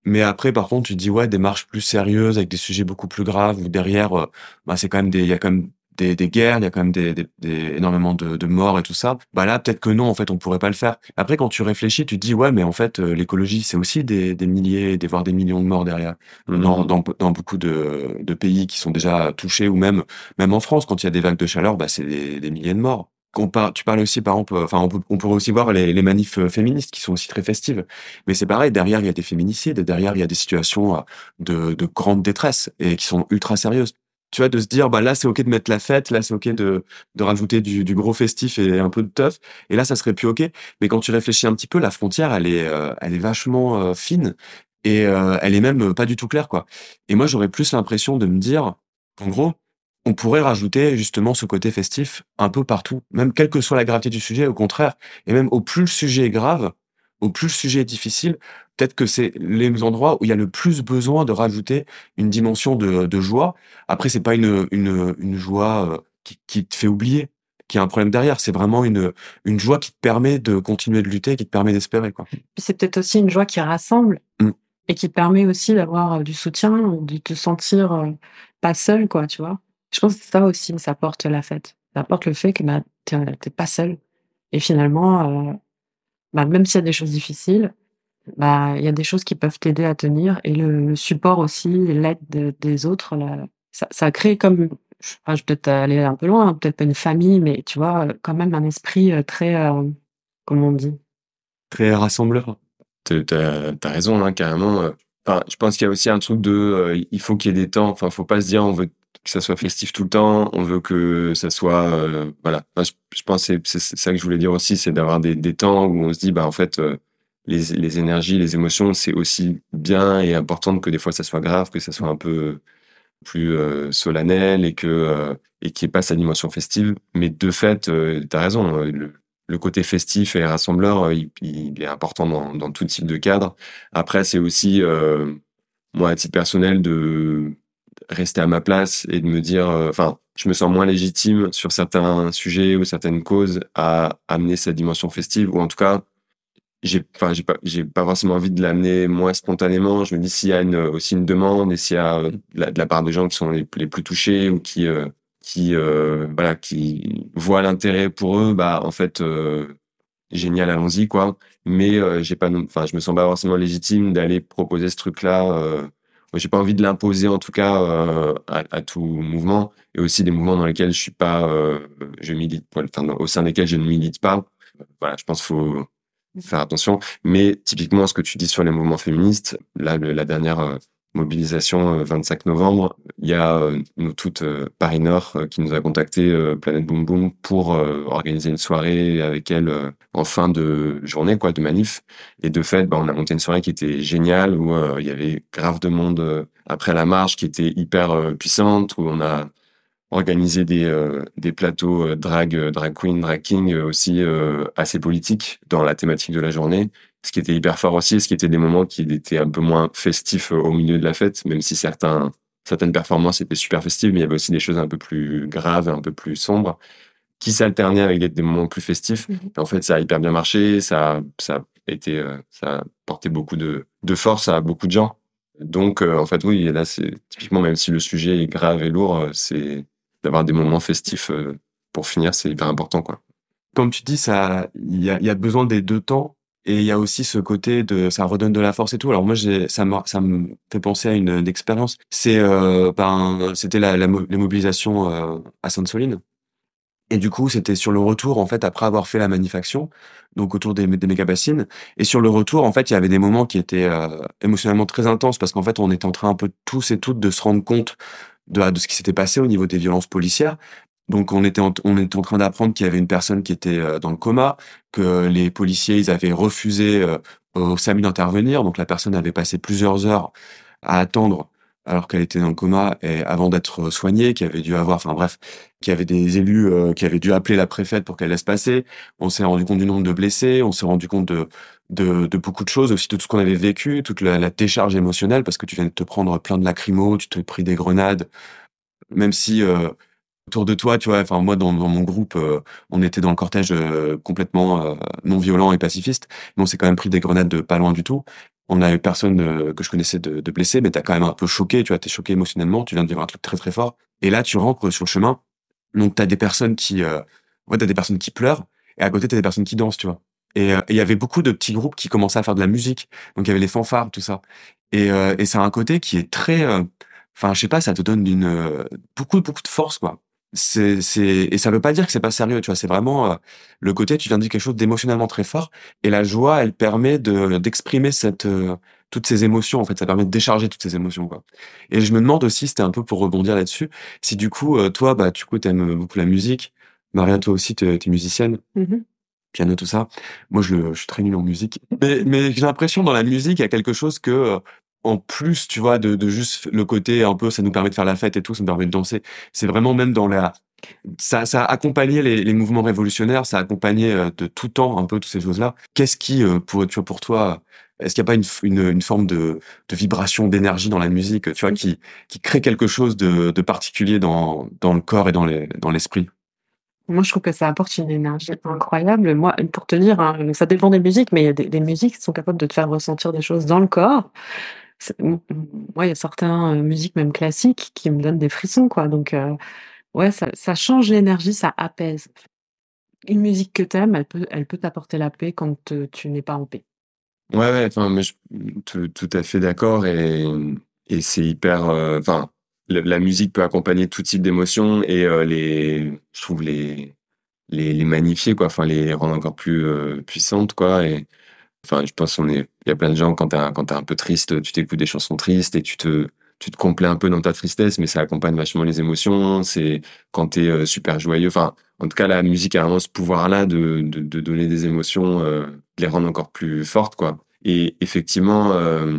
Mais après, par contre, tu dis ouais, des marches plus sérieuses avec des sujets beaucoup plus graves où derrière, euh, bah c'est y a quand même des, des guerres, il y a quand même des, des, des- énormément de, de morts et tout ça. Bah là, peut-être que non, en fait, on pourrait pas le faire. Après, quand tu réfléchis, tu te dis ouais, mais en fait, euh, l'écologie, c'est aussi des, des milliers, des voire des millions de morts derrière. Dans, dans, dans beaucoup de, de pays qui sont déjà touchés ou même même en France, quand il y a des vagues de chaleur, bah c'est des, des milliers de morts. On par- tu parles aussi, par exemple, enfin, on, peut- on pourrait aussi voir les, les manifs euh, féministes qui sont aussi très festives. Mais c'est pareil, derrière, il y a des féminicides, derrière, il y a des situations euh, de, de grande détresse et qui sont ultra sérieuses. Tu vois, de se dire, bah là, c'est OK de mettre la fête, là, c'est OK de, de rajouter du, du gros festif et un peu de teuf. Et là, ça serait plus OK. Mais quand tu réfléchis un petit peu, la frontière, elle est, euh, elle est vachement euh, fine et euh, elle est même pas du tout claire, quoi. Et moi, j'aurais plus l'impression de me dire, en gros, on pourrait rajouter justement ce côté festif un peu partout, même quelle que soit la gravité du sujet, au contraire. Et même au plus le sujet est grave, au plus le sujet est difficile, peut-être que c'est les endroits où il y a le plus besoin de rajouter une dimension de, de joie. Après, c'est pas une, une, une joie euh, qui, qui te fait oublier qu'il y a un problème derrière. C'est vraiment une, une joie qui te permet de continuer de lutter, qui te permet d'espérer, quoi. Puis c'est peut-être aussi une joie qui rassemble Mm. et qui permet aussi d'avoir euh, du soutien, de te sentir euh, pas seul, quoi, tu vois. Je pense que ça aussi, ça porte la fête. Ça apporte le fait que bah, t'es t'es pas seul. Et finalement, euh, bah, même s'il y a des choses difficiles, bah, il y a des choses qui peuvent t'aider à tenir. Et le, support aussi, l'aide de- des autres, là, ça, ça crée comme, je, vais peut-être aller un peu loin, hein, peut-être pas une famille, mais tu vois, euh, quand même un esprit euh, très, euh, comment on dit, Très rassembleur. T'as, t'as raison, hein, carrément. euh. Je pense qu'il y a aussi un truc de, il faut qu'il y ait des temps. Enfin, faut pas se dire, on veut que ça soit festif tout le temps. On veut que ça soit, euh, voilà. Je, pense que c'est, ça que je voulais dire aussi, c'est d'avoir des, des temps où on se dit, bah, en fait, euh, les, les énergies, les émotions, c'est aussi bien et important que des fois ça soit grave, que ça soit un peu plus euh, solennel et que et qu'il n'y ait pas sa dimension festive. Mais de fait, euh, t'as raison. Le, côté festif et rassembleur, il, il est important dans, dans tout type de cadre. Après, c'est aussi moi à titre personnel de rester à ma place et de me dire, euh, enfin, je me sens moins légitime sur certains sujets ou certaines causes à amener cette dimension festive ou en tout cas j'ai enfin pas j'ai pas forcément envie de l'amener moi spontanément. Je me dis s'il y a aussi une demande et s'il y a euh, de la, part de gens qui sont les, les plus touchés ou qui euh, qui voilà qui voient l'intérêt pour eux bah en fait génial allons-y quoi. Mais j'ai pas enfin je me sens pas forcément légitime d'aller proposer ce truc là moi, j'ai pas envie de l'imposer en tout cas euh, à, tout mouvement et aussi des mouvements dans lesquels je suis pas euh, je milite enfin au sein desquels je ne milite pas voilà je pense qu'il faut faire attention. Mais typiquement, ce que tu dis sur les mouvements féministes, là, la dernière euh, mobilisation euh, 25 novembre, il y a euh, nous toutes euh, Paris Nord euh, qui nous a contacté euh, Planète Boom Boom pour euh, organiser une soirée avec elle euh, en fin de journée, quoi, de manif. Et de fait, bah, on a monté une soirée qui était géniale où euh, il y avait grave de monde euh, après la marche qui était hyper euh, puissante où on a organisé des, euh, des plateaux euh, drag, euh, drag queen, drag king euh, aussi euh, assez politiques dans la thématique de la journée. Ce qui était hyper fort aussi, ce qui était des moments qui étaient un peu moins festifs euh, au milieu de la fête, même si certains, certaines performances étaient super festives, mais il y avait aussi des choses un peu plus graves, un peu plus sombres, qui s'alternaient avec des, des moments plus festifs. Mhm. Et en fait, ça a hyper bien marché, ça, ça a été, euh, ça a porté beaucoup de, de force à beaucoup de gens. Donc, euh, en fait, oui, là, c'est typiquement, même si le sujet est grave et lourd, c'est d'avoir des moments festifs euh, pour finir, c'est hyper important, quoi. Comme tu dis, ça, il y a, il y a besoin des deux temps. Et il y a aussi ce côté de, ça redonne de la force et tout. Alors moi, j'ai, ça me, ça me fait penser à une, une expérience. C'est, euh, ben, c'était la, la, les mobilisations euh, à Sainte-Soline. Et du coup, c'était sur le retour, en fait, après avoir fait la manifestation, donc autour des, des méga-bassines. Et sur le retour, en fait, il y avait des moments qui étaient euh, émotionnellement très intenses parce qu'en fait, on était en train un peu tous et toutes de se rendre compte de, de ce qui s'était passé au niveau des violences policières. Donc, on était en, train d'apprendre qu'il y avait une personne qui était euh, dans le coma, que les policiers, ils avaient refusé euh, au SAMU d'intervenir. Donc, la personne avait passé plusieurs heures à attendre alors qu'elle était dans le coma et avant d'être soignée, qui avait dû avoir, enfin bref, qui avait des élus euh, qui avaient dû appeler la préfète pour qu'elle laisse passer. On s'est rendu compte du nombre de blessés, on s'est rendu compte de, beaucoup de choses, aussi de tout ce qu'on avait vécu, toute la, décharge émotionnelle, parce que tu viens de te prendre plein de lacrymos, tu t'es pris des grenades, même si euh, autour de toi, tu vois, enfin moi dans, mon groupe, euh, on était dans le cortège euh, complètement euh, non violent et pacifiste, mais on s'est quand même pris des grenades de pas loin du tout. on a eu personne que je connaissais de, de blessé, mais t'as quand même un peu choqué, tu vois, t'es choqué émotionnellement, tu viens de vivre un truc très très fort. Et là, tu rentres sur le chemin, donc t'as des personnes qui, ouais, t'as des personnes qui pleurent, et à côté t'as des personnes qui dansent, tu vois. Et il y avait beaucoup de petits groupes qui commençaient à faire de la musique, donc il y avait les fanfares, tout ça. Et, et c'est un côté qui est très, enfin, je sais pas, ça te donne une beaucoup beaucoup de force, quoi. C'est c'est et ça veut pas dire que c'est pas sérieux, tu vois. C'est vraiment euh, le côté, tu viens de dire quelque chose d'émotionnellement très fort, et la joie, elle permet de d'exprimer cette euh, toutes ces émotions, en fait, ça permet de décharger toutes ces émotions, quoi. Et je me demande aussi, c'était un peu pour rebondir là-dessus, si du coup, euh, toi, bah, du coup, t'aimes beaucoup la musique. Maria, toi aussi, t'es es musicienne, Mhm. piano, tout ça. Moi, je, je suis très nul en musique. Mais, mais j'ai l'impression dans la musique, il y a quelque chose que, euh, en plus, tu vois, de, de juste le côté un peu, ça nous permet de faire la fête et tout, ça nous permet de danser. C'est vraiment même dans la, ça, ça a accompagné les, les mouvements révolutionnaires, ça a accompagné euh, de tout temps un peu toutes ces choses-là. Qu'est-ce qui, euh, pour, tu vois, pour toi, est-ce qu'il n'y a pas une, une, une forme de, de vibration, d'énergie dans la musique, tu vois, qui, qui crée quelque chose de, de particulier dans, dans le corps et dans les, dans l'esprit? Moi, je trouve que ça apporte une énergie incroyable. Moi, pour te dire, hein, ça dépend des musiques, mais il y a des, des musiques qui sont capables de te faire ressentir des choses dans le corps. Moi, il y a certaines euh, musiques, même classiques, qui me donnent des frissons, quoi. Donc, euh, ouais, ça, change l'énergie, ça apaise. Une musique que t'aimes, elle peut, elle peut t'apporter la paix quand tu n'es pas en paix. Ouais, ouais, enfin, tout, à fait d'accord et, et c'est hyper, euh, la musique peut accompagner tout type d'émotions et les, je trouve les, les, magnifier, quoi, enfin, les rendre encore plus puissantes, quoi, enfin, je pense qu'on est, il y a plein de gens, quand t'es, quand t'es un peu triste, tu t'écoutes des chansons tristes et tu te, tu te complais un peu dans ta tristesse, mais ça accompagne vachement les émotions, c'est quand t'es euh, super joyeux, enfin, en tout cas, la musique a vraiment ce pouvoir-là de, de, donner des émotions, euh, de les rendre encore plus fortes, quoi. Et effectivement, euh,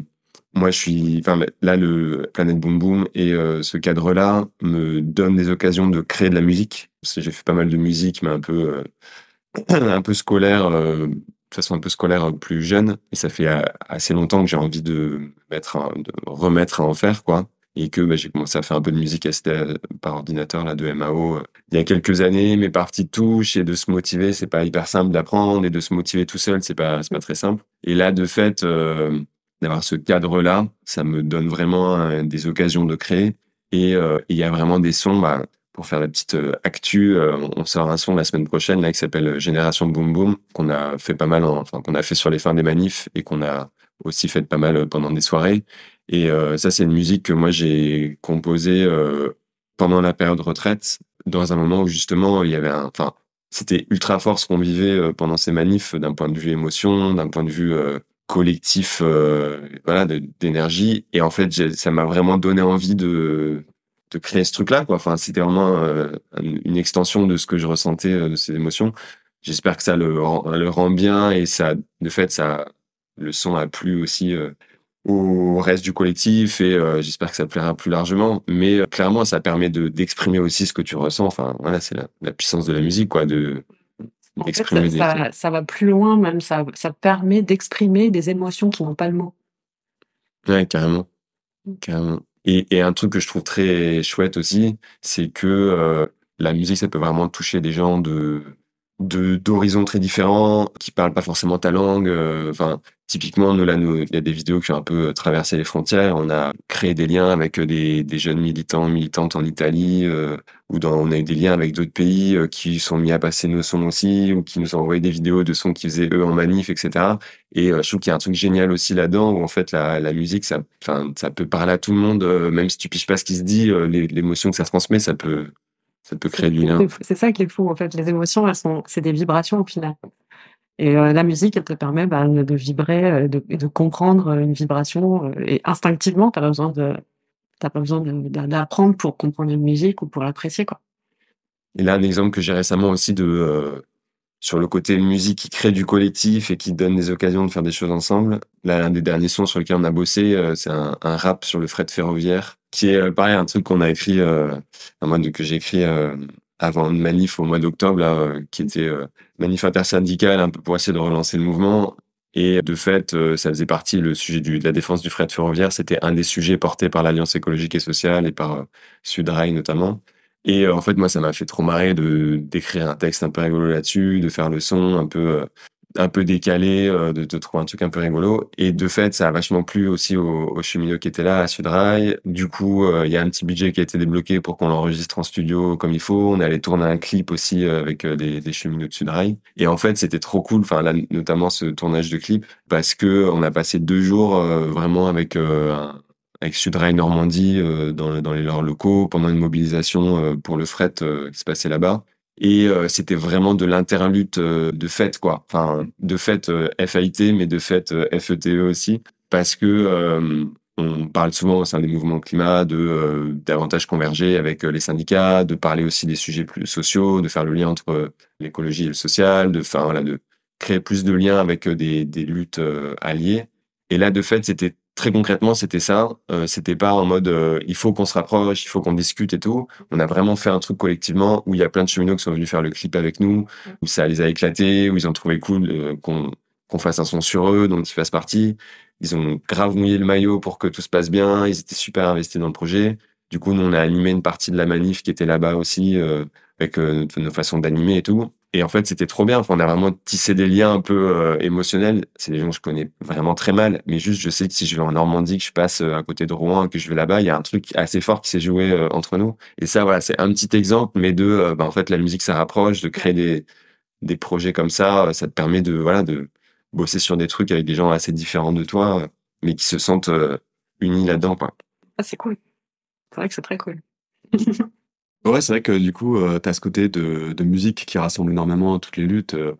moi, je suis, enfin, là, le Planète Boom Boom et euh, ce cadre-là me donne des occasions de créer de la musique. J'ai fait pas mal de musique, mais un peu, euh, un peu scolaire, euh, façon un peu scolaire euh, plus jeune. Et ça fait euh, assez longtemps que j'ai envie de mettre, de remettre à en faire, quoi. Et que bah, j'ai commencé à faire un peu de musique euh, par ordinateur, là, de MAO, il y a quelques années, mes parties de touche et de se motiver, c'est pas hyper simple d'apprendre et de se motiver tout seul, c'est pas, c'est pas très simple. Et là, de fait, d'avoir ce cadre-là, ça me donne vraiment des occasions de créer. Et il y a vraiment des sons, bah, pour faire la petite euh, actu, euh, on sort un son la semaine prochaine là qui s'appelle Génération Boom Boom, qu'on a fait pas mal, en- enfin qu'on a fait sur les fins des manifs et qu'on a aussi fait pas mal euh, pendant des soirées. Et euh, ça, c'est une musique que moi j'ai composée euh, pendant la période retraite, dans un moment où justement il y avait enfin c'était ultra fort ce qu'on vivait euh, pendant ces manifs d'un point de vue émotion, d'un point de vue euh, collectif, euh, voilà, d'énergie. Et en fait, ça m'a vraiment donné envie de de créer ce truc-là, quoi. Enfin, c'était vraiment euh, une extension de ce que je ressentais, euh, de ces émotions. J'espère que ça le rend, le rend bien et ça, de fait, ça, le son a plu aussi euh, au reste du collectif et j'espère que ça plaira plus largement. Mais clairement, ça permet de d'exprimer aussi ce que tu ressens. Enfin, voilà, c'est la, la puissance de la musique, quoi, de En fait, d'exprimer ça, des ça, ça va plus loin, même ça, ça permet d'exprimer des émotions qui n'ont pas le mot. Ouais, carrément. Carrément. Et, un truc que je trouve très chouette aussi, c'est que euh, la musique, ça peut vraiment toucher des gens de de d'horizons très différents, qui parlent pas forcément ta langue. euh, Enfin, typiquement, nous là, nous, il y a des vidéos qui ont un peu euh, traversé les frontières. On a créé des liens avec euh, des, des jeunes militants, militantes en Italie, euh, ou dans, on a eu des liens avec d'autres pays euh, qui sont mis à passer nos sons aussi, ou qui nous ont envoyé des vidéos de sons qu'ils faisaient eux en manif, etc. Et je trouve qu'il y a un truc génial aussi là-dedans où en fait la, la musique, ça, enfin, ça peut parler à tout le monde, même si tu piges pas ce qui se dit, l'émotion que ça transmet, ça peut, ça peut créer du lien. C'est- ça qui est fou, en fait. Les émotions, elles sont, c'est des vibrations au final. Et euh, la musique, elle te permet bah, de vibrer, euh, de, et de comprendre euh, une vibration. et instinctivement, besoin de, t'as pas besoin d'apprendre pour comprendre une musique ou pour l'apprécier, quoi. Et là, un exemple que j'ai récemment aussi de euh, sur le côté musique qui crée du collectif et qui donne des occasions de faire des choses ensemble. Là, l'un des derniers sons sur lequel on a bossé, euh, c'est un, un rap sur le fret ferroviaire, qui est euh, pareil un truc qu'on a écrit, euh, de, que j'ai écrit euh, avant une manif au mois d'octobre, là, euh, qui était euh, manif intersyndicale, un peu pour essayer de relancer le mouvement. Et de fait, euh, ça faisait partie le sujet du, de la défense du fret ferroviaire. C'était un des sujets portés par l'Alliance écologique et sociale et par Sudrail notamment. Et en fait, moi, ça m'a fait trop marrer de d'écrire un texte un peu rigolo là-dessus, de faire le son un peu un peu décalé, euh, de, de trouver un truc un peu rigolo. Et de fait, ça a vachement plu aussi aux, aux cheminots qui étaient là à Sudrail. Du coup, euh, il y a un petit budget qui a été débloqué pour qu'on l'enregistre en studio comme il faut. On allait tourner un clip aussi euh, avec euh, des, des cheminots de Sudrail. Et en fait, c'était trop cool. Enfin, là, notamment ce tournage de clip, parce que on a passé deux jours euh, vraiment avec un, avec Sudrail Normandie dans, dans les, leurs locaux pendant une mobilisation pour le fret qui se passait là-bas. Et euh, c'était vraiment de l'interlude euh, de fête, quoi. Enfin, de fête euh, FAIT, mais de fête FETE e aussi, parce que on parle souvent au sein des mouvements climat de davantage converger avec les syndicats, de parler aussi des sujets plus sociaux, de faire le lien entre l'écologie et le social, de, enfin, voilà, de créer plus de liens avec des, des luttes alliées. Et là, de fait, c'était très concrètement, c'était ça. Euh, c'était pas en mode euh, il faut qu'on se rapproche, il faut qu'on discute et tout. On a vraiment fait un truc collectivement où il y a plein de cheminots qui sont venus faire le clip avec nous, où ça les a éclatés, où ils ont trouvé cool euh, qu'on qu'on fasse un son sur eux, dont ils fassent partie. Ils ont grave mouillé le maillot pour que tout se passe bien. Ils étaient super investis dans le projet. Du coup, nous, on a animé une partie de la manif qui était là-bas aussi, euh, avec nos façons d'animer et tout. Et en fait, c'était trop bien. Enfin, on a vraiment tissé des liens un peu euh, émotionnels. C'est des gens que je connais vraiment très mal, mais juste, je sais que si je vais en Normandie, que je passe euh, à côté de Rouen, que je vais là-bas, il y a un truc assez fort qui s'est joué euh, entre nous. Et ça, voilà, c'est un petit exemple, mais de, bah, en fait, la musique, ça rapproche, de créer des des projets comme ça, ça te permet de, voilà, de bosser sur des trucs avec des gens assez différents de toi, mais qui se sentent unis là-dedans, quoi. Ah, c'est cool. C'est vrai que c'est très cool. Ouais, c'est vrai que du coup, euh, tu as ce côté de, musique qui rassemble énormément toutes les luttes. euh,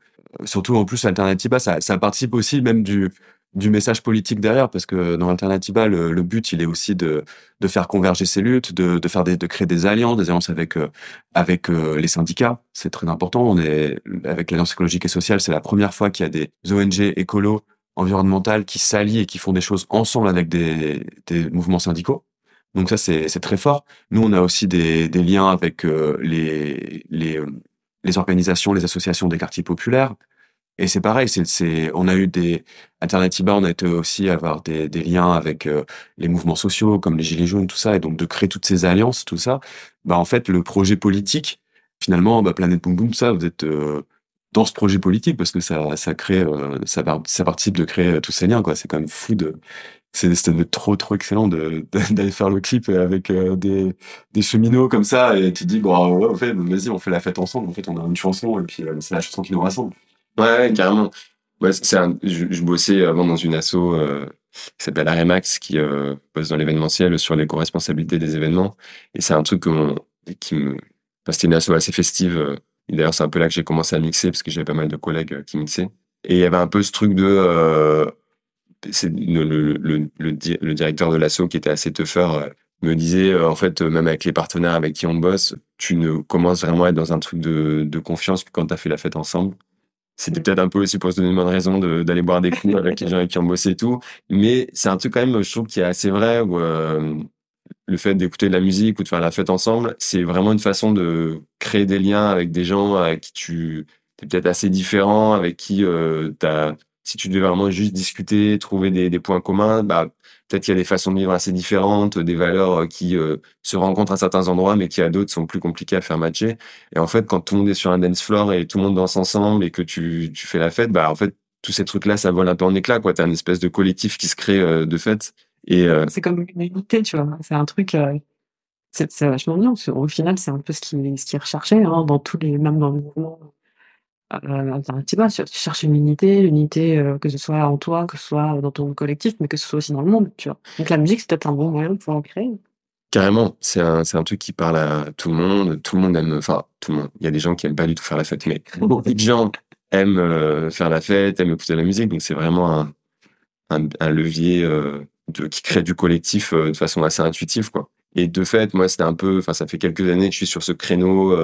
surtout en plus, Alternativa, ça, participe aussi même du, message politique derrière, parce que dans Alternativa, le, but, il est aussi de, faire converger ces luttes, de, créer des alliances, des alliances avec euh, les syndicats. C'est très important. On est avec l'Alliance écologique et sociale, c'est la première fois qu'il y a des ONG écolo environnementales qui s'allient et qui font des choses ensemble avec des mouvements syndicaux. Donc ça, c'est très fort. Nous, on a aussi des, des liens avec euh, les, les, euh, les organisations, les associations des quartiers populaires. Et c'est pareil, c'est, on a eu des Alternativa, on a été aussi avoir des, des liens avec euh, les mouvements sociaux comme les Gilets jaunes, tout ça, et donc de créer toutes ces alliances, tout ça. Bah en fait, le projet politique, finalement, bah, Planète Boom Boom, ça, vous êtes dans ce projet politique parce que ça, ça crée, ça, ça participe de créer tous ces liens. C'est quand même fou de, c'était trop trop excellent de d'aller faire le clip avec euh, des des cheminots comme ça et tu te dis bon ouais, en fait vas-y on fait la fête ensemble. En fait on a une chanson et puis euh, c'est la chanson qui nous rassemble. Ouais, carrément. Ouais, c'est je, bossais avant dans une asso euh, qui s'appelle Aremax qui euh, bosse dans l'événementiel sur les co-responsabilités des événements. Et c'est un truc que qui me enfin, c'était une asso assez festive euh, d'ailleurs c'est un peu là que j'ai commencé à mixer parce que j'avais pas mal de collègues euh, qui mixaient. Et il y avait un peu ce truc de c'est le, le, le, le, directeur de l'assaut qui était assez euh, me disait euh, en fait même avec les partenaires avec qui on bosse tu ne commences vraiment à être dans un truc de, de confiance que quand tu as fait la fête ensemble. C'était peut-être un peu aussi pour se donner une bonne raison d'aller boire des coups avec les gens avec qui on bossait et tout. Mais c'est un truc quand même je trouve qui est assez vrai où euh, le fait d'écouter de la musique ou de faire la fête ensemble c'est vraiment une façon de créer des liens avec des gens avec qui tu es peut-être assez différent avec qui euh, si tu devais vraiment juste discuter, trouver des, des points communs, bah, peut-être qu'il y a des façons de vivre assez différentes, des valeurs euh, qui euh, se rencontrent à certains endroits, mais qui à d'autres sont plus compliquées à faire matcher. Et en fait, quand tout le monde est sur un dance floor et tout le monde danse ensemble et que tu, tu fais la fête, bah, en fait, tous ces trucs-là, ça vole un peu en éclat, quoi. T'as une espèce de collectif qui se crée euh, de fait. Et, euh... C'est comme une unité, tu vois. C'est un truc, euh, c'est vachement bien. Au final, c'est un peu ce qui, ce qui est recherché, hein, dans tous les, même dans le mouvement euh, alternativa, tu cherches une unité, l'unité euh, que ce soit en toi, que ce soit dans ton collectif, mais que ce soit aussi dans le monde, tu vois. Donc la musique, c'est peut-être un bon moyen de pouvoir en créer. Carrément, c'est un, un truc qui parle à tout le monde. Tout le monde aime, enfin, tout le monde. Il y a des gens qui aiment pas du tout faire la fête, mais beaucoup de gens aiment euh, faire la fête, aiment écouter la musique. Donc c'est vraiment un, un, un levier euh, qui crée du collectif euh, de façon assez intuitive, quoi. Et de fait, moi, c'était un peu, enfin, ça fait quelques années que je suis sur ce créneau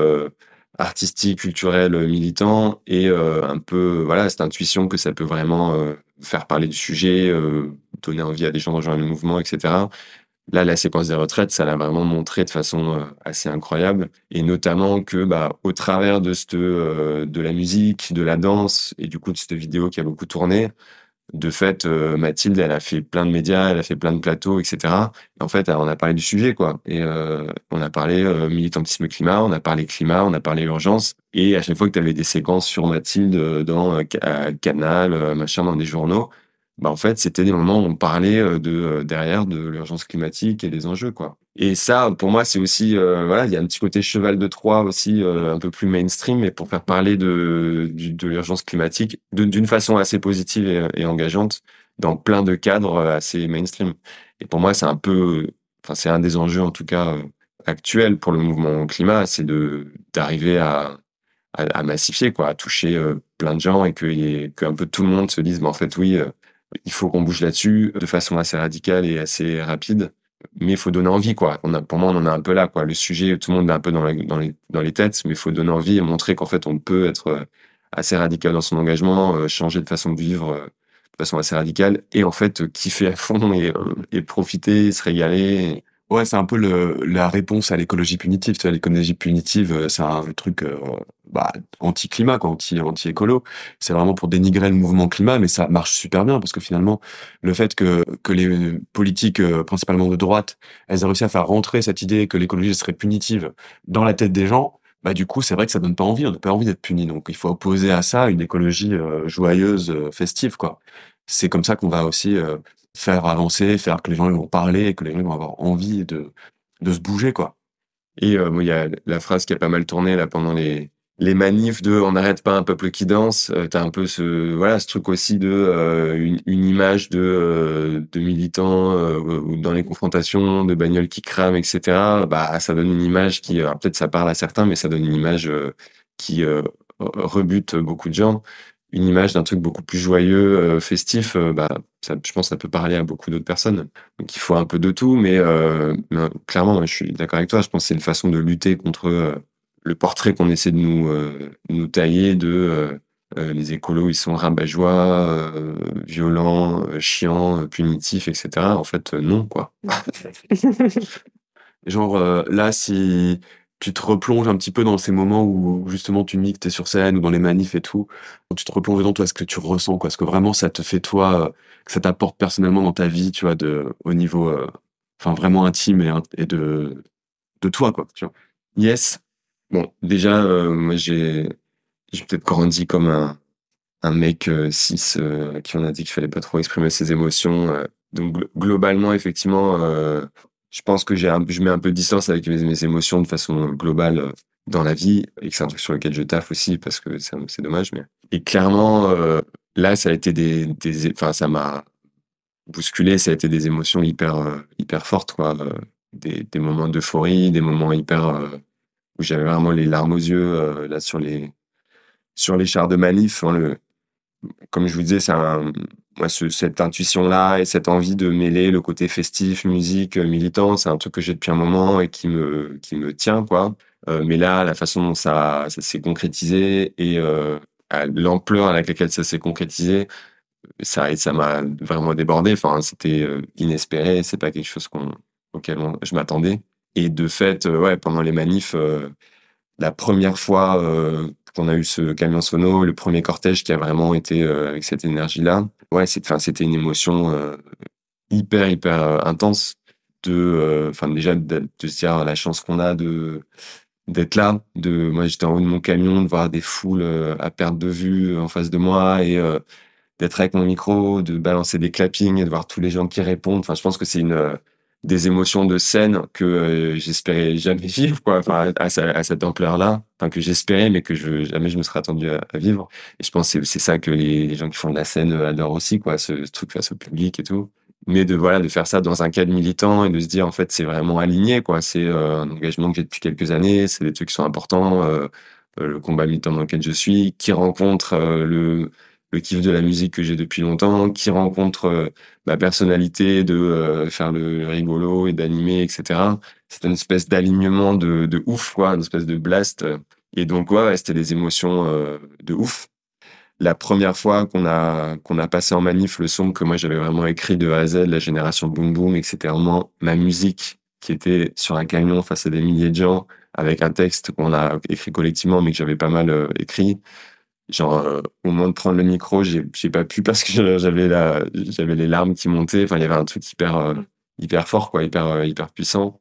artistique, culturel, militant, et euh, un peu, voilà, cette intuition que ça peut vraiment euh, faire parler du sujet, euh, donner envie à des gens de rejoindre le mouvement, etc. Là, la séquence des retraites, ça l'a vraiment montré de façon assez incroyable, et notamment que, bah, au travers de cette, de la musique, de la danse, et du coup de cette vidéo qui a beaucoup tourné, de fait, euh, Mathilde, elle a fait plein de médias, elle a fait plein de plateaux, etc. Et en fait, on a parlé du sujet, quoi. Et euh, on a parlé euh, militantisme climat, on a parlé climat, on a parlé urgence. Et à chaque fois que tu avais des séquences sur Mathilde euh, dans Canal, machin, dans des journaux, bah en fait, c'était des moments où on parlait de derrière de l'urgence climatique et des enjeux, quoi. Et ça, pour moi, c'est aussi voilà, il y a un petit côté cheval de Troie aussi, un peu plus mainstream, mais pour faire parler de de, l'urgence climatique d'une façon assez positive et, et, engageante dans plein de cadres assez mainstream. Et pour moi, c'est un peu, enfin, c'est un des enjeux en tout cas actuels pour le mouvement climat, c'est de d'arriver à, à, massifier, quoi, à toucher plein de gens et que qu'un peu tout le monde se dise, mais en fait, oui il faut qu'on bouge là-dessus de façon assez radicale et assez rapide. Mais il faut donner envie, quoi. On a, pour moi, on en a un peu là, quoi. Le sujet, tout le monde est un peu dans, dans, les, dans les têtes, mais il faut donner envie et montrer qu'en fait, on peut être euh, assez radical dans son engagement, euh, changer de façon de vivre euh, de façon assez radicale et en fait, kiffer à fond et, et profiter, se régaler. Ouais, c'est un peu le, la réponse à l'écologie punitive. L'écologie punitive, euh, c'est un truc euh, bah, anti-climat, quoi, anti, anti-écolo. C'est vraiment pour dénigrer le mouvement climat, mais ça marche super bien parce que finalement, le fait que, que les politiques, euh, principalement de droite, elles aient réussi à faire rentrer cette idée que l'écologie serait punitive dans la tête des gens, bah du coup, c'est vrai que ça donne pas envie. On n'a pas envie d'être puni. Donc, il faut opposer à ça une écologie joyeuse, festive, quoi. C'est comme ça qu'on va aussi faire avancer, faire que les gens vont parler, que les gens vont avoir envie de, de se bouger, quoi. Et euh, il y a la phrase qui a pas mal tourné là pendant les les manifs de on n'arrête pas un peuple qui danse. Euh, T'as un peu ce voilà ce truc aussi de euh, une, image de euh, de militants dans les confrontations, de bagnoles qui crament, etc. Bah ça donne une image qui peut-être ça parle à certains, mais ça donne une image qui rebute beaucoup de gens une image d'un truc beaucoup plus joyeux, euh, festif, euh, bah, ça, je pense que ça peut parler à beaucoup d'autres personnes. Donc il faut un peu de tout, mais, euh, clairement, je suis d'accord avec toi. Je pense que c'est une façon de lutter contre le portrait qu'on essaie de nous, nous tailler de les écolos, ils sont rabat-joie, violents, chiants, punitifs, etc. En fait, non, quoi. Genre là, si tu te replonges un petit peu dans ces moments où justement tu mixes, t'es sur scène ou dans les manifs et tout, tu te replonges dans toi, ce que tu ressens, quoi, ce que vraiment ça te fait toi, euh, que ça t'apporte personnellement dans ta vie, tu vois, de, au niveau, euh, enfin vraiment intime et, et, de, de toi, quoi, tu vois? Yes. Bon, déjà, euh, moi j'ai, j'ai peut-être grandi comme un, un mec cis à qui on a dit qu'il fallait pas trop exprimer ses émotions. donc globalement, effectivement, je pense que j'ai je mets un peu de distance avec mes, émotions de façon globale euh, dans la vie et que c'est un truc sur lequel je taffe aussi parce que c'est dommage. Mais et clairement euh, là, ça a été des, enfin ça m'a bousculé, ça a été des émotions hyper euh, hyper fortes quoi, des, moments d'euphorie, des moments hyper où j'avais vraiment les larmes aux yeux là sur les sur les chars de manif. Hein, comme je vous disais, c'est un, moi, ce, cette intuition-là et cette envie de mêler le côté festif, musique, euh, militant, c'est un truc que j'ai depuis un moment et qui me, qui me tient, quoi. Euh, mais là, la façon dont ça, s'est concrétisé et euh, l'ampleur à laquelle ça s'est concrétisé, ça, ça m'a vraiment débordé. Enfin, c'était inespéré. C'est pas quelque chose qu'on, auquel je m'attendais. Et de fait, ouais, pendant les manifs, la première fois qu'on a eu ce camion sono, le premier cortège qui a vraiment été avec cette énergie-là, ouais, c'était une émotion euh, hyper, hyper euh, intense de, euh, enfin, déjà de, de, se dire la chance qu'on a de d'être là. De, moi, j'étais en haut de mon camion, de voir des foules à perte de vue en face de moi et d'être avec mon micro, de balancer des clappings et de voir tous les gens qui répondent. Enfin, je pense que c'est une des émotions de scène que j'espérais jamais vivre, quoi, enfin, à, cette ampleur-là, enfin, que j'espérais, mais que je, jamais je me serais attendu à, vivre. Et je pense que c'est ça que les, gens qui font de la scène adorent aussi, quoi, ce, truc face au public et tout. Mais de, voilà, de faire ça dans un cadre militant et de se dire, en fait, c'est vraiment aligné, quoi. C'est euh, un engagement que j'ai depuis quelques années, c'est des trucs qui sont importants, euh, le combat militant dans lequel je suis, qui rencontre le, le kiff de la musique que j'ai depuis longtemps, qui rencontre euh, ma personnalité de euh, faire le rigolo et d'animer, etc. C'est une espèce d'alignement de, ouf, quoi, une espèce de blast. Et donc, ouais, c'était des émotions euh, de ouf. La première fois qu'on a qu'on a passé en manif le son que moi j'avais vraiment écrit de A à Z, la génération Boom Boom, et que c'était vraiment ma musique qui était sur un camion face à des milliers de gens avec un texte qu'on a écrit collectivement, mais que j'avais pas mal écrit genre euh, au moment de prendre le micro j'ai j'ai pas pu parce que j'avais la j'avais les larmes qui montaient. Enfin il y avait un truc hyper euh, hyper fort quoi hyper euh, hyper puissant.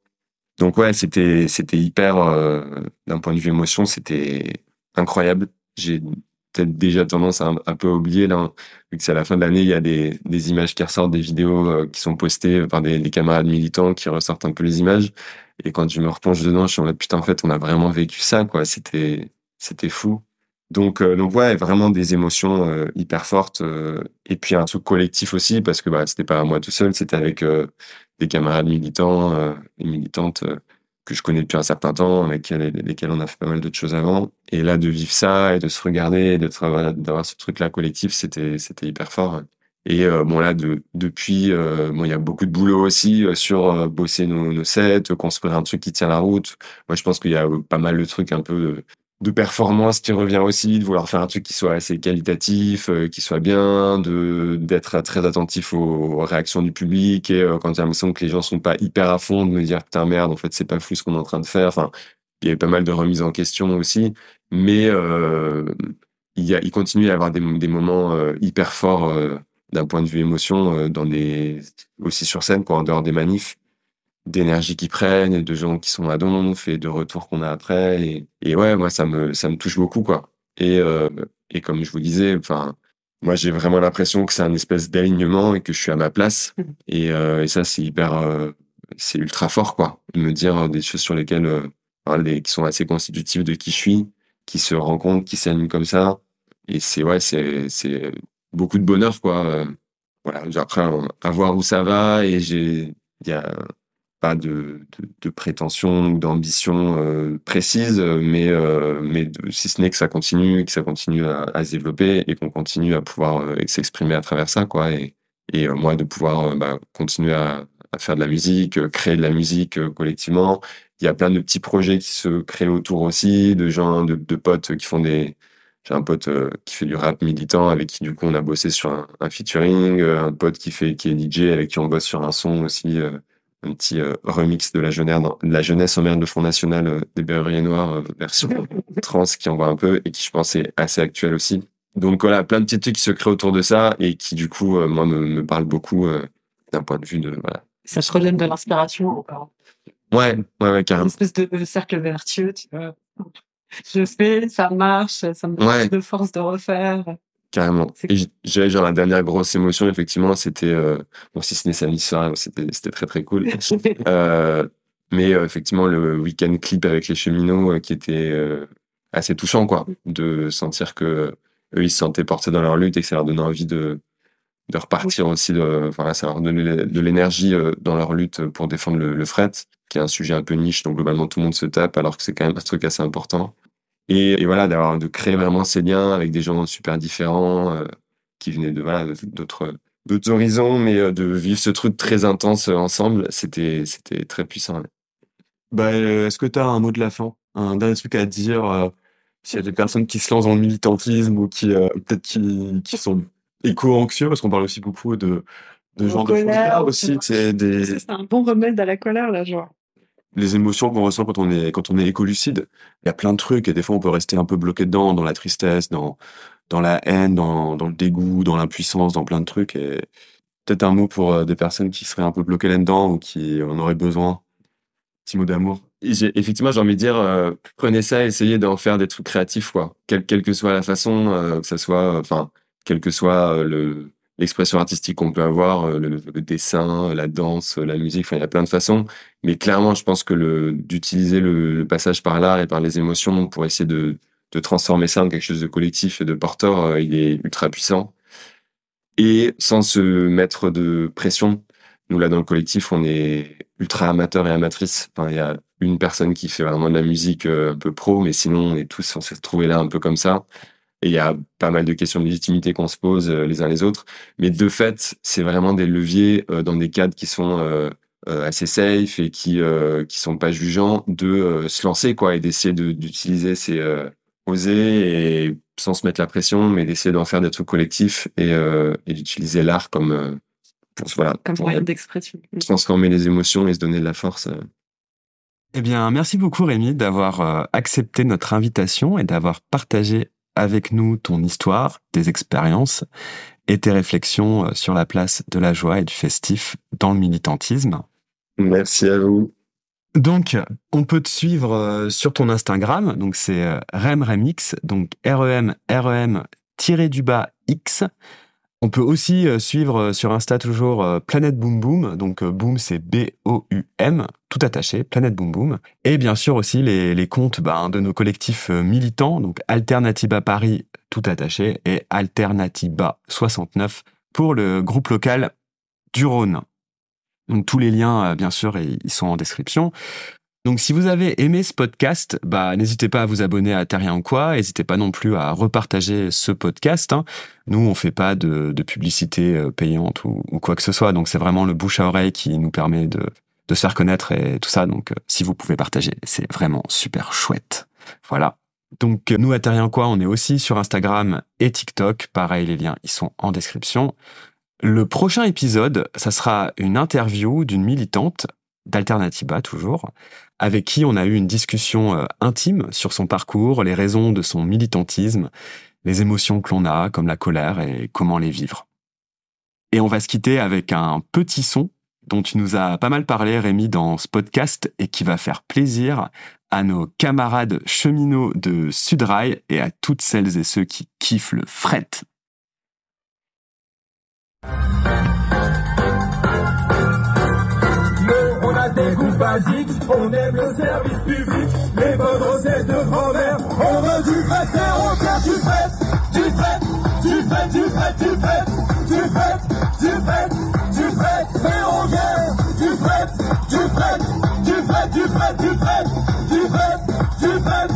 Donc ouais c'était c'était hyper d'un point de vue émotion c'était incroyable. J'ai peut-être déjà tendance à un, peu oublier là vu que c'est à la fin de l'année il y a des des images qui ressortent des vidéos qui sont postées par des, des camarades militants qui ressortent un peu les images. Et quand je me replonge dedans je suis en mode putain en fait on a vraiment vécu ça quoi. C'était c'était fou donc, euh, donc ouais, vraiment des émotions euh, hyper fortes euh, et puis un truc collectif aussi parce que bah c'était pas moi tout seul, c'était avec euh, des camarades militants euh, et militantes euh, que je connais depuis un certain temps, avec lesquels, on a fait pas mal d'autres choses avant. Et là, de vivre ça et de se regarder, et de travailler, d'avoir ce truc-là collectif, c'était c'était hyper fort. Et bon là, de, depuis, bon il y a beaucoup de boulot aussi sur bosser nos, nos sets, construire un truc qui tient la route. Moi, je pense qu'il y a pas mal de trucs un peu de performance qui revient aussi, de vouloir faire un truc qui soit assez qualitatif, euh, qui soit bien, de d'être très attentif aux, aux réactions du public et euh, quand j'ai l'impression que les gens sont pas hyper à fond, de me dire putain merde, en fait c'est pas fou ce qu'on est en train de faire. Enfin, il y avait pas mal de remises en question aussi, mais euh, il y a, il continue à y avoir des, des moments euh, hyper forts euh, d'un point de vue émotion euh, dans des aussi sur scène quoi, en dehors des manifs d'énergie qui prennent, et de gens qui sont à donf et de retours qu'on a après. Et, et ouais, moi, ça me, ça me touche beaucoup, quoi. Et, euh, et comme je vous disais, enfin, moi, j'ai vraiment l'impression que c'est un espèce d'alignement et que je suis à ma place. Mhm. Et, euh, et ça, c'est hyper, euh, c'est ultra fort, quoi. De me dire des choses sur lesquelles, euh, enfin, les, qui sont assez constitutives de qui je suis, qui se rencontrent, qui s'alignent comme ça. Et c'est, ouais, c'est, c'est beaucoup de bonheur, quoi. Euh, voilà. Après, à voir où ça va et j'ai, il y a, pas de, de, de prétention ou d'ambition euh, précise, mais, euh, mais si ce n'est que ça continue, que ça continue à, à se développer et qu'on continue à pouvoir euh, s'exprimer à travers ça, quoi. Et, et euh, moi, de pouvoir euh, bah, continuer à, à faire de la musique, créer de la musique collectivement. Il y a plein de petits projets qui se créent autour aussi, de gens, de, de potes qui font des... J'ai un pote qui fait du rap militant avec qui du coup on a bossé sur un, un featuring, un pote qui fait qui est DJ avec qui on bosse sur un son aussi un petit euh, remix de la jeunesse, de la jeunesse en mer de Front National euh, des Berruriers Noirs, euh, version trans qui envoie un peu et qui je pense est assez actuel aussi. Donc voilà, plein de petits trucs qui se créent autour de ça et qui du coup, moi, me, me parlent beaucoup d'un point de vue de... Voilà. Ça te redonne de l'inspiration encore. Ouais, ouais, ouais, Une carrément. espèce de cercle vertueux, tu vois. Je fais, ça marche, ça me donne Ouais. de force de refaire. Carrément. Et j'ai genre la dernière grosse émotion, effectivement, c'était... Euh, bon, si ce n'est samedi soir, c'était c'était très très cool. Euh, mais euh, effectivement, le week-end clip avec les cheminots euh, qui était euh, assez touchant, quoi, de sentir que eux ils se sentaient portés dans leur lutte et que ça leur donnait envie de de repartir aussi, de, enfin, ça leur donnait de l'énergie dans leur lutte pour défendre le, le fret, qui est un sujet un peu niche, donc globalement tout le monde se tape, alors que c'est quand même un truc assez important. Et, et voilà, d'avoir de créer vraiment ces liens avec des gens super différents euh, qui venaient de voilà d'autres d'autres horizons, mais euh, de vivre ce truc très intense euh, ensemble, c'était c'était très puissant. ouais. Bah, euh, est-ce que tu as un mot de la fin? Un dernier truc à dire euh, s'il y a des personnes qui se lancent dans le militantisme ou qui euh, peut-être qui, qui sont éco-anxieux, parce qu'on parle aussi beaucoup de, de En gens de colère, aussi, c'est des, C'est un bon remède à la colère, là, genre. Les émotions qu'on ressent quand on est quand on est écolucide. Il y a plein de trucs et des fois on peut rester un peu bloqué dedans, dans la tristesse, dans dans la haine, dans dans le dégoût, dans l'impuissance, dans plein de trucs. Et peut-être un mot pour euh, des personnes qui seraient un peu bloquées là-dedans ou qui en auraient besoin. Petit mot d'amour. Effectivement, j'ai envie de dire, euh, prenez ça, essayez d'en faire des trucs créatifs, quoi. Quelle, quelle que soit la façon, euh, que ça soit, enfin, quelle que soit le l'expression artistique qu'on peut avoir, euh, le, dessin, la danse, la musique, enfin, il y a plein de façons. Mais clairement, je pense que d'utiliser le, passage par l'art et par les émotions pour essayer de transformer ça en quelque chose de collectif et de porteur, euh, il est ultra puissant. Et sans se mettre de pression. Nous, là, dans le collectif, on est ultra amateurs et amatrices. Enfin, il y a une personne qui fait vraiment de la musique euh, un peu pro, mais sinon, on est tous censés se trouver là un peu comme ça. Et il y a pas mal de questions de légitimité qu'on se pose euh, les uns les autres. Mais de fait, c'est vraiment des leviers euh, dans des cadres qui sont euh, assez safe et qui euh, qui sont pas jugeants de euh, se lancer quoi et d'essayer de- d'utiliser ces euh, oser et sans se mettre la pression, mais d'essayer d'en faire des trucs collectifs et, euh, et d'utiliser l'art comme euh, pour voilà Comme pour moyen d'expression. transformer les émotions et se donner de la force. euh. Eh bien, merci beaucoup Rémi d'avoir accepté notre invitation et d'avoir partagé avec nous ton histoire, tes expériences et tes réflexions euh, sur la place de la joie et du festif dans le militantisme. Merci à vous. Donc, on peut te suivre euh, sur ton Instagram, donc c'est euh, RemRemX, donc R-E-M, R-E-M, tiré du bas X. On peut aussi euh, suivre sur Insta toujours Planète Boom Boom, donc Boom c'est B-O-U-M, tout attaché, Planète Boom Boom. Et bien sûr aussi les, comptes ben, de nos collectifs militants, donc Alternativa Paris, tout attaché, et Alternativa 69 pour le groupe local du Rhône. Tous les liens, euh, bien sûr, ils sont en description. Donc si vous avez aimé ce podcast, bah n'hésitez pas à vous abonner à Terrien quoi, n'hésitez pas non plus à repartager ce podcast. Hein. Nous, on fait pas de, publicité euh, payante ou, quoi que ce soit, donc c'est vraiment le bouche à oreille qui nous permet de, de se faire connaître et tout ça. Donc euh, si vous pouvez partager, c'est vraiment super chouette. Voilà. Donc nous à Terrien quoi, on est aussi sur Instagram et TikTok. Pareil, les liens ils sont en description. Le prochain épisode, ça sera une interview d'une militante d'Alternativa toujours, avec qui on a eu une discussion euh, intime sur son parcours, les raisons de son militantisme, les émotions que l'on a, comme la colère, et comment les vivre. Et on va se quitter avec un petit son dont tu nous as pas mal parlé, Rémi, dans ce podcast, et qui va faire plaisir à nos camarades cheminots de Sudrail et à toutes celles et ceux qui kiffent le fret. magique, on aime le service public, les bonnes recettes de grand-mère, on veut du frais, frère, on tient du frais, du frais, du frais, du frais, du frais, du frais, du frais, du frais, mais on vient du frais, du frais, du frais, du frais, du frais, du frais, du frais,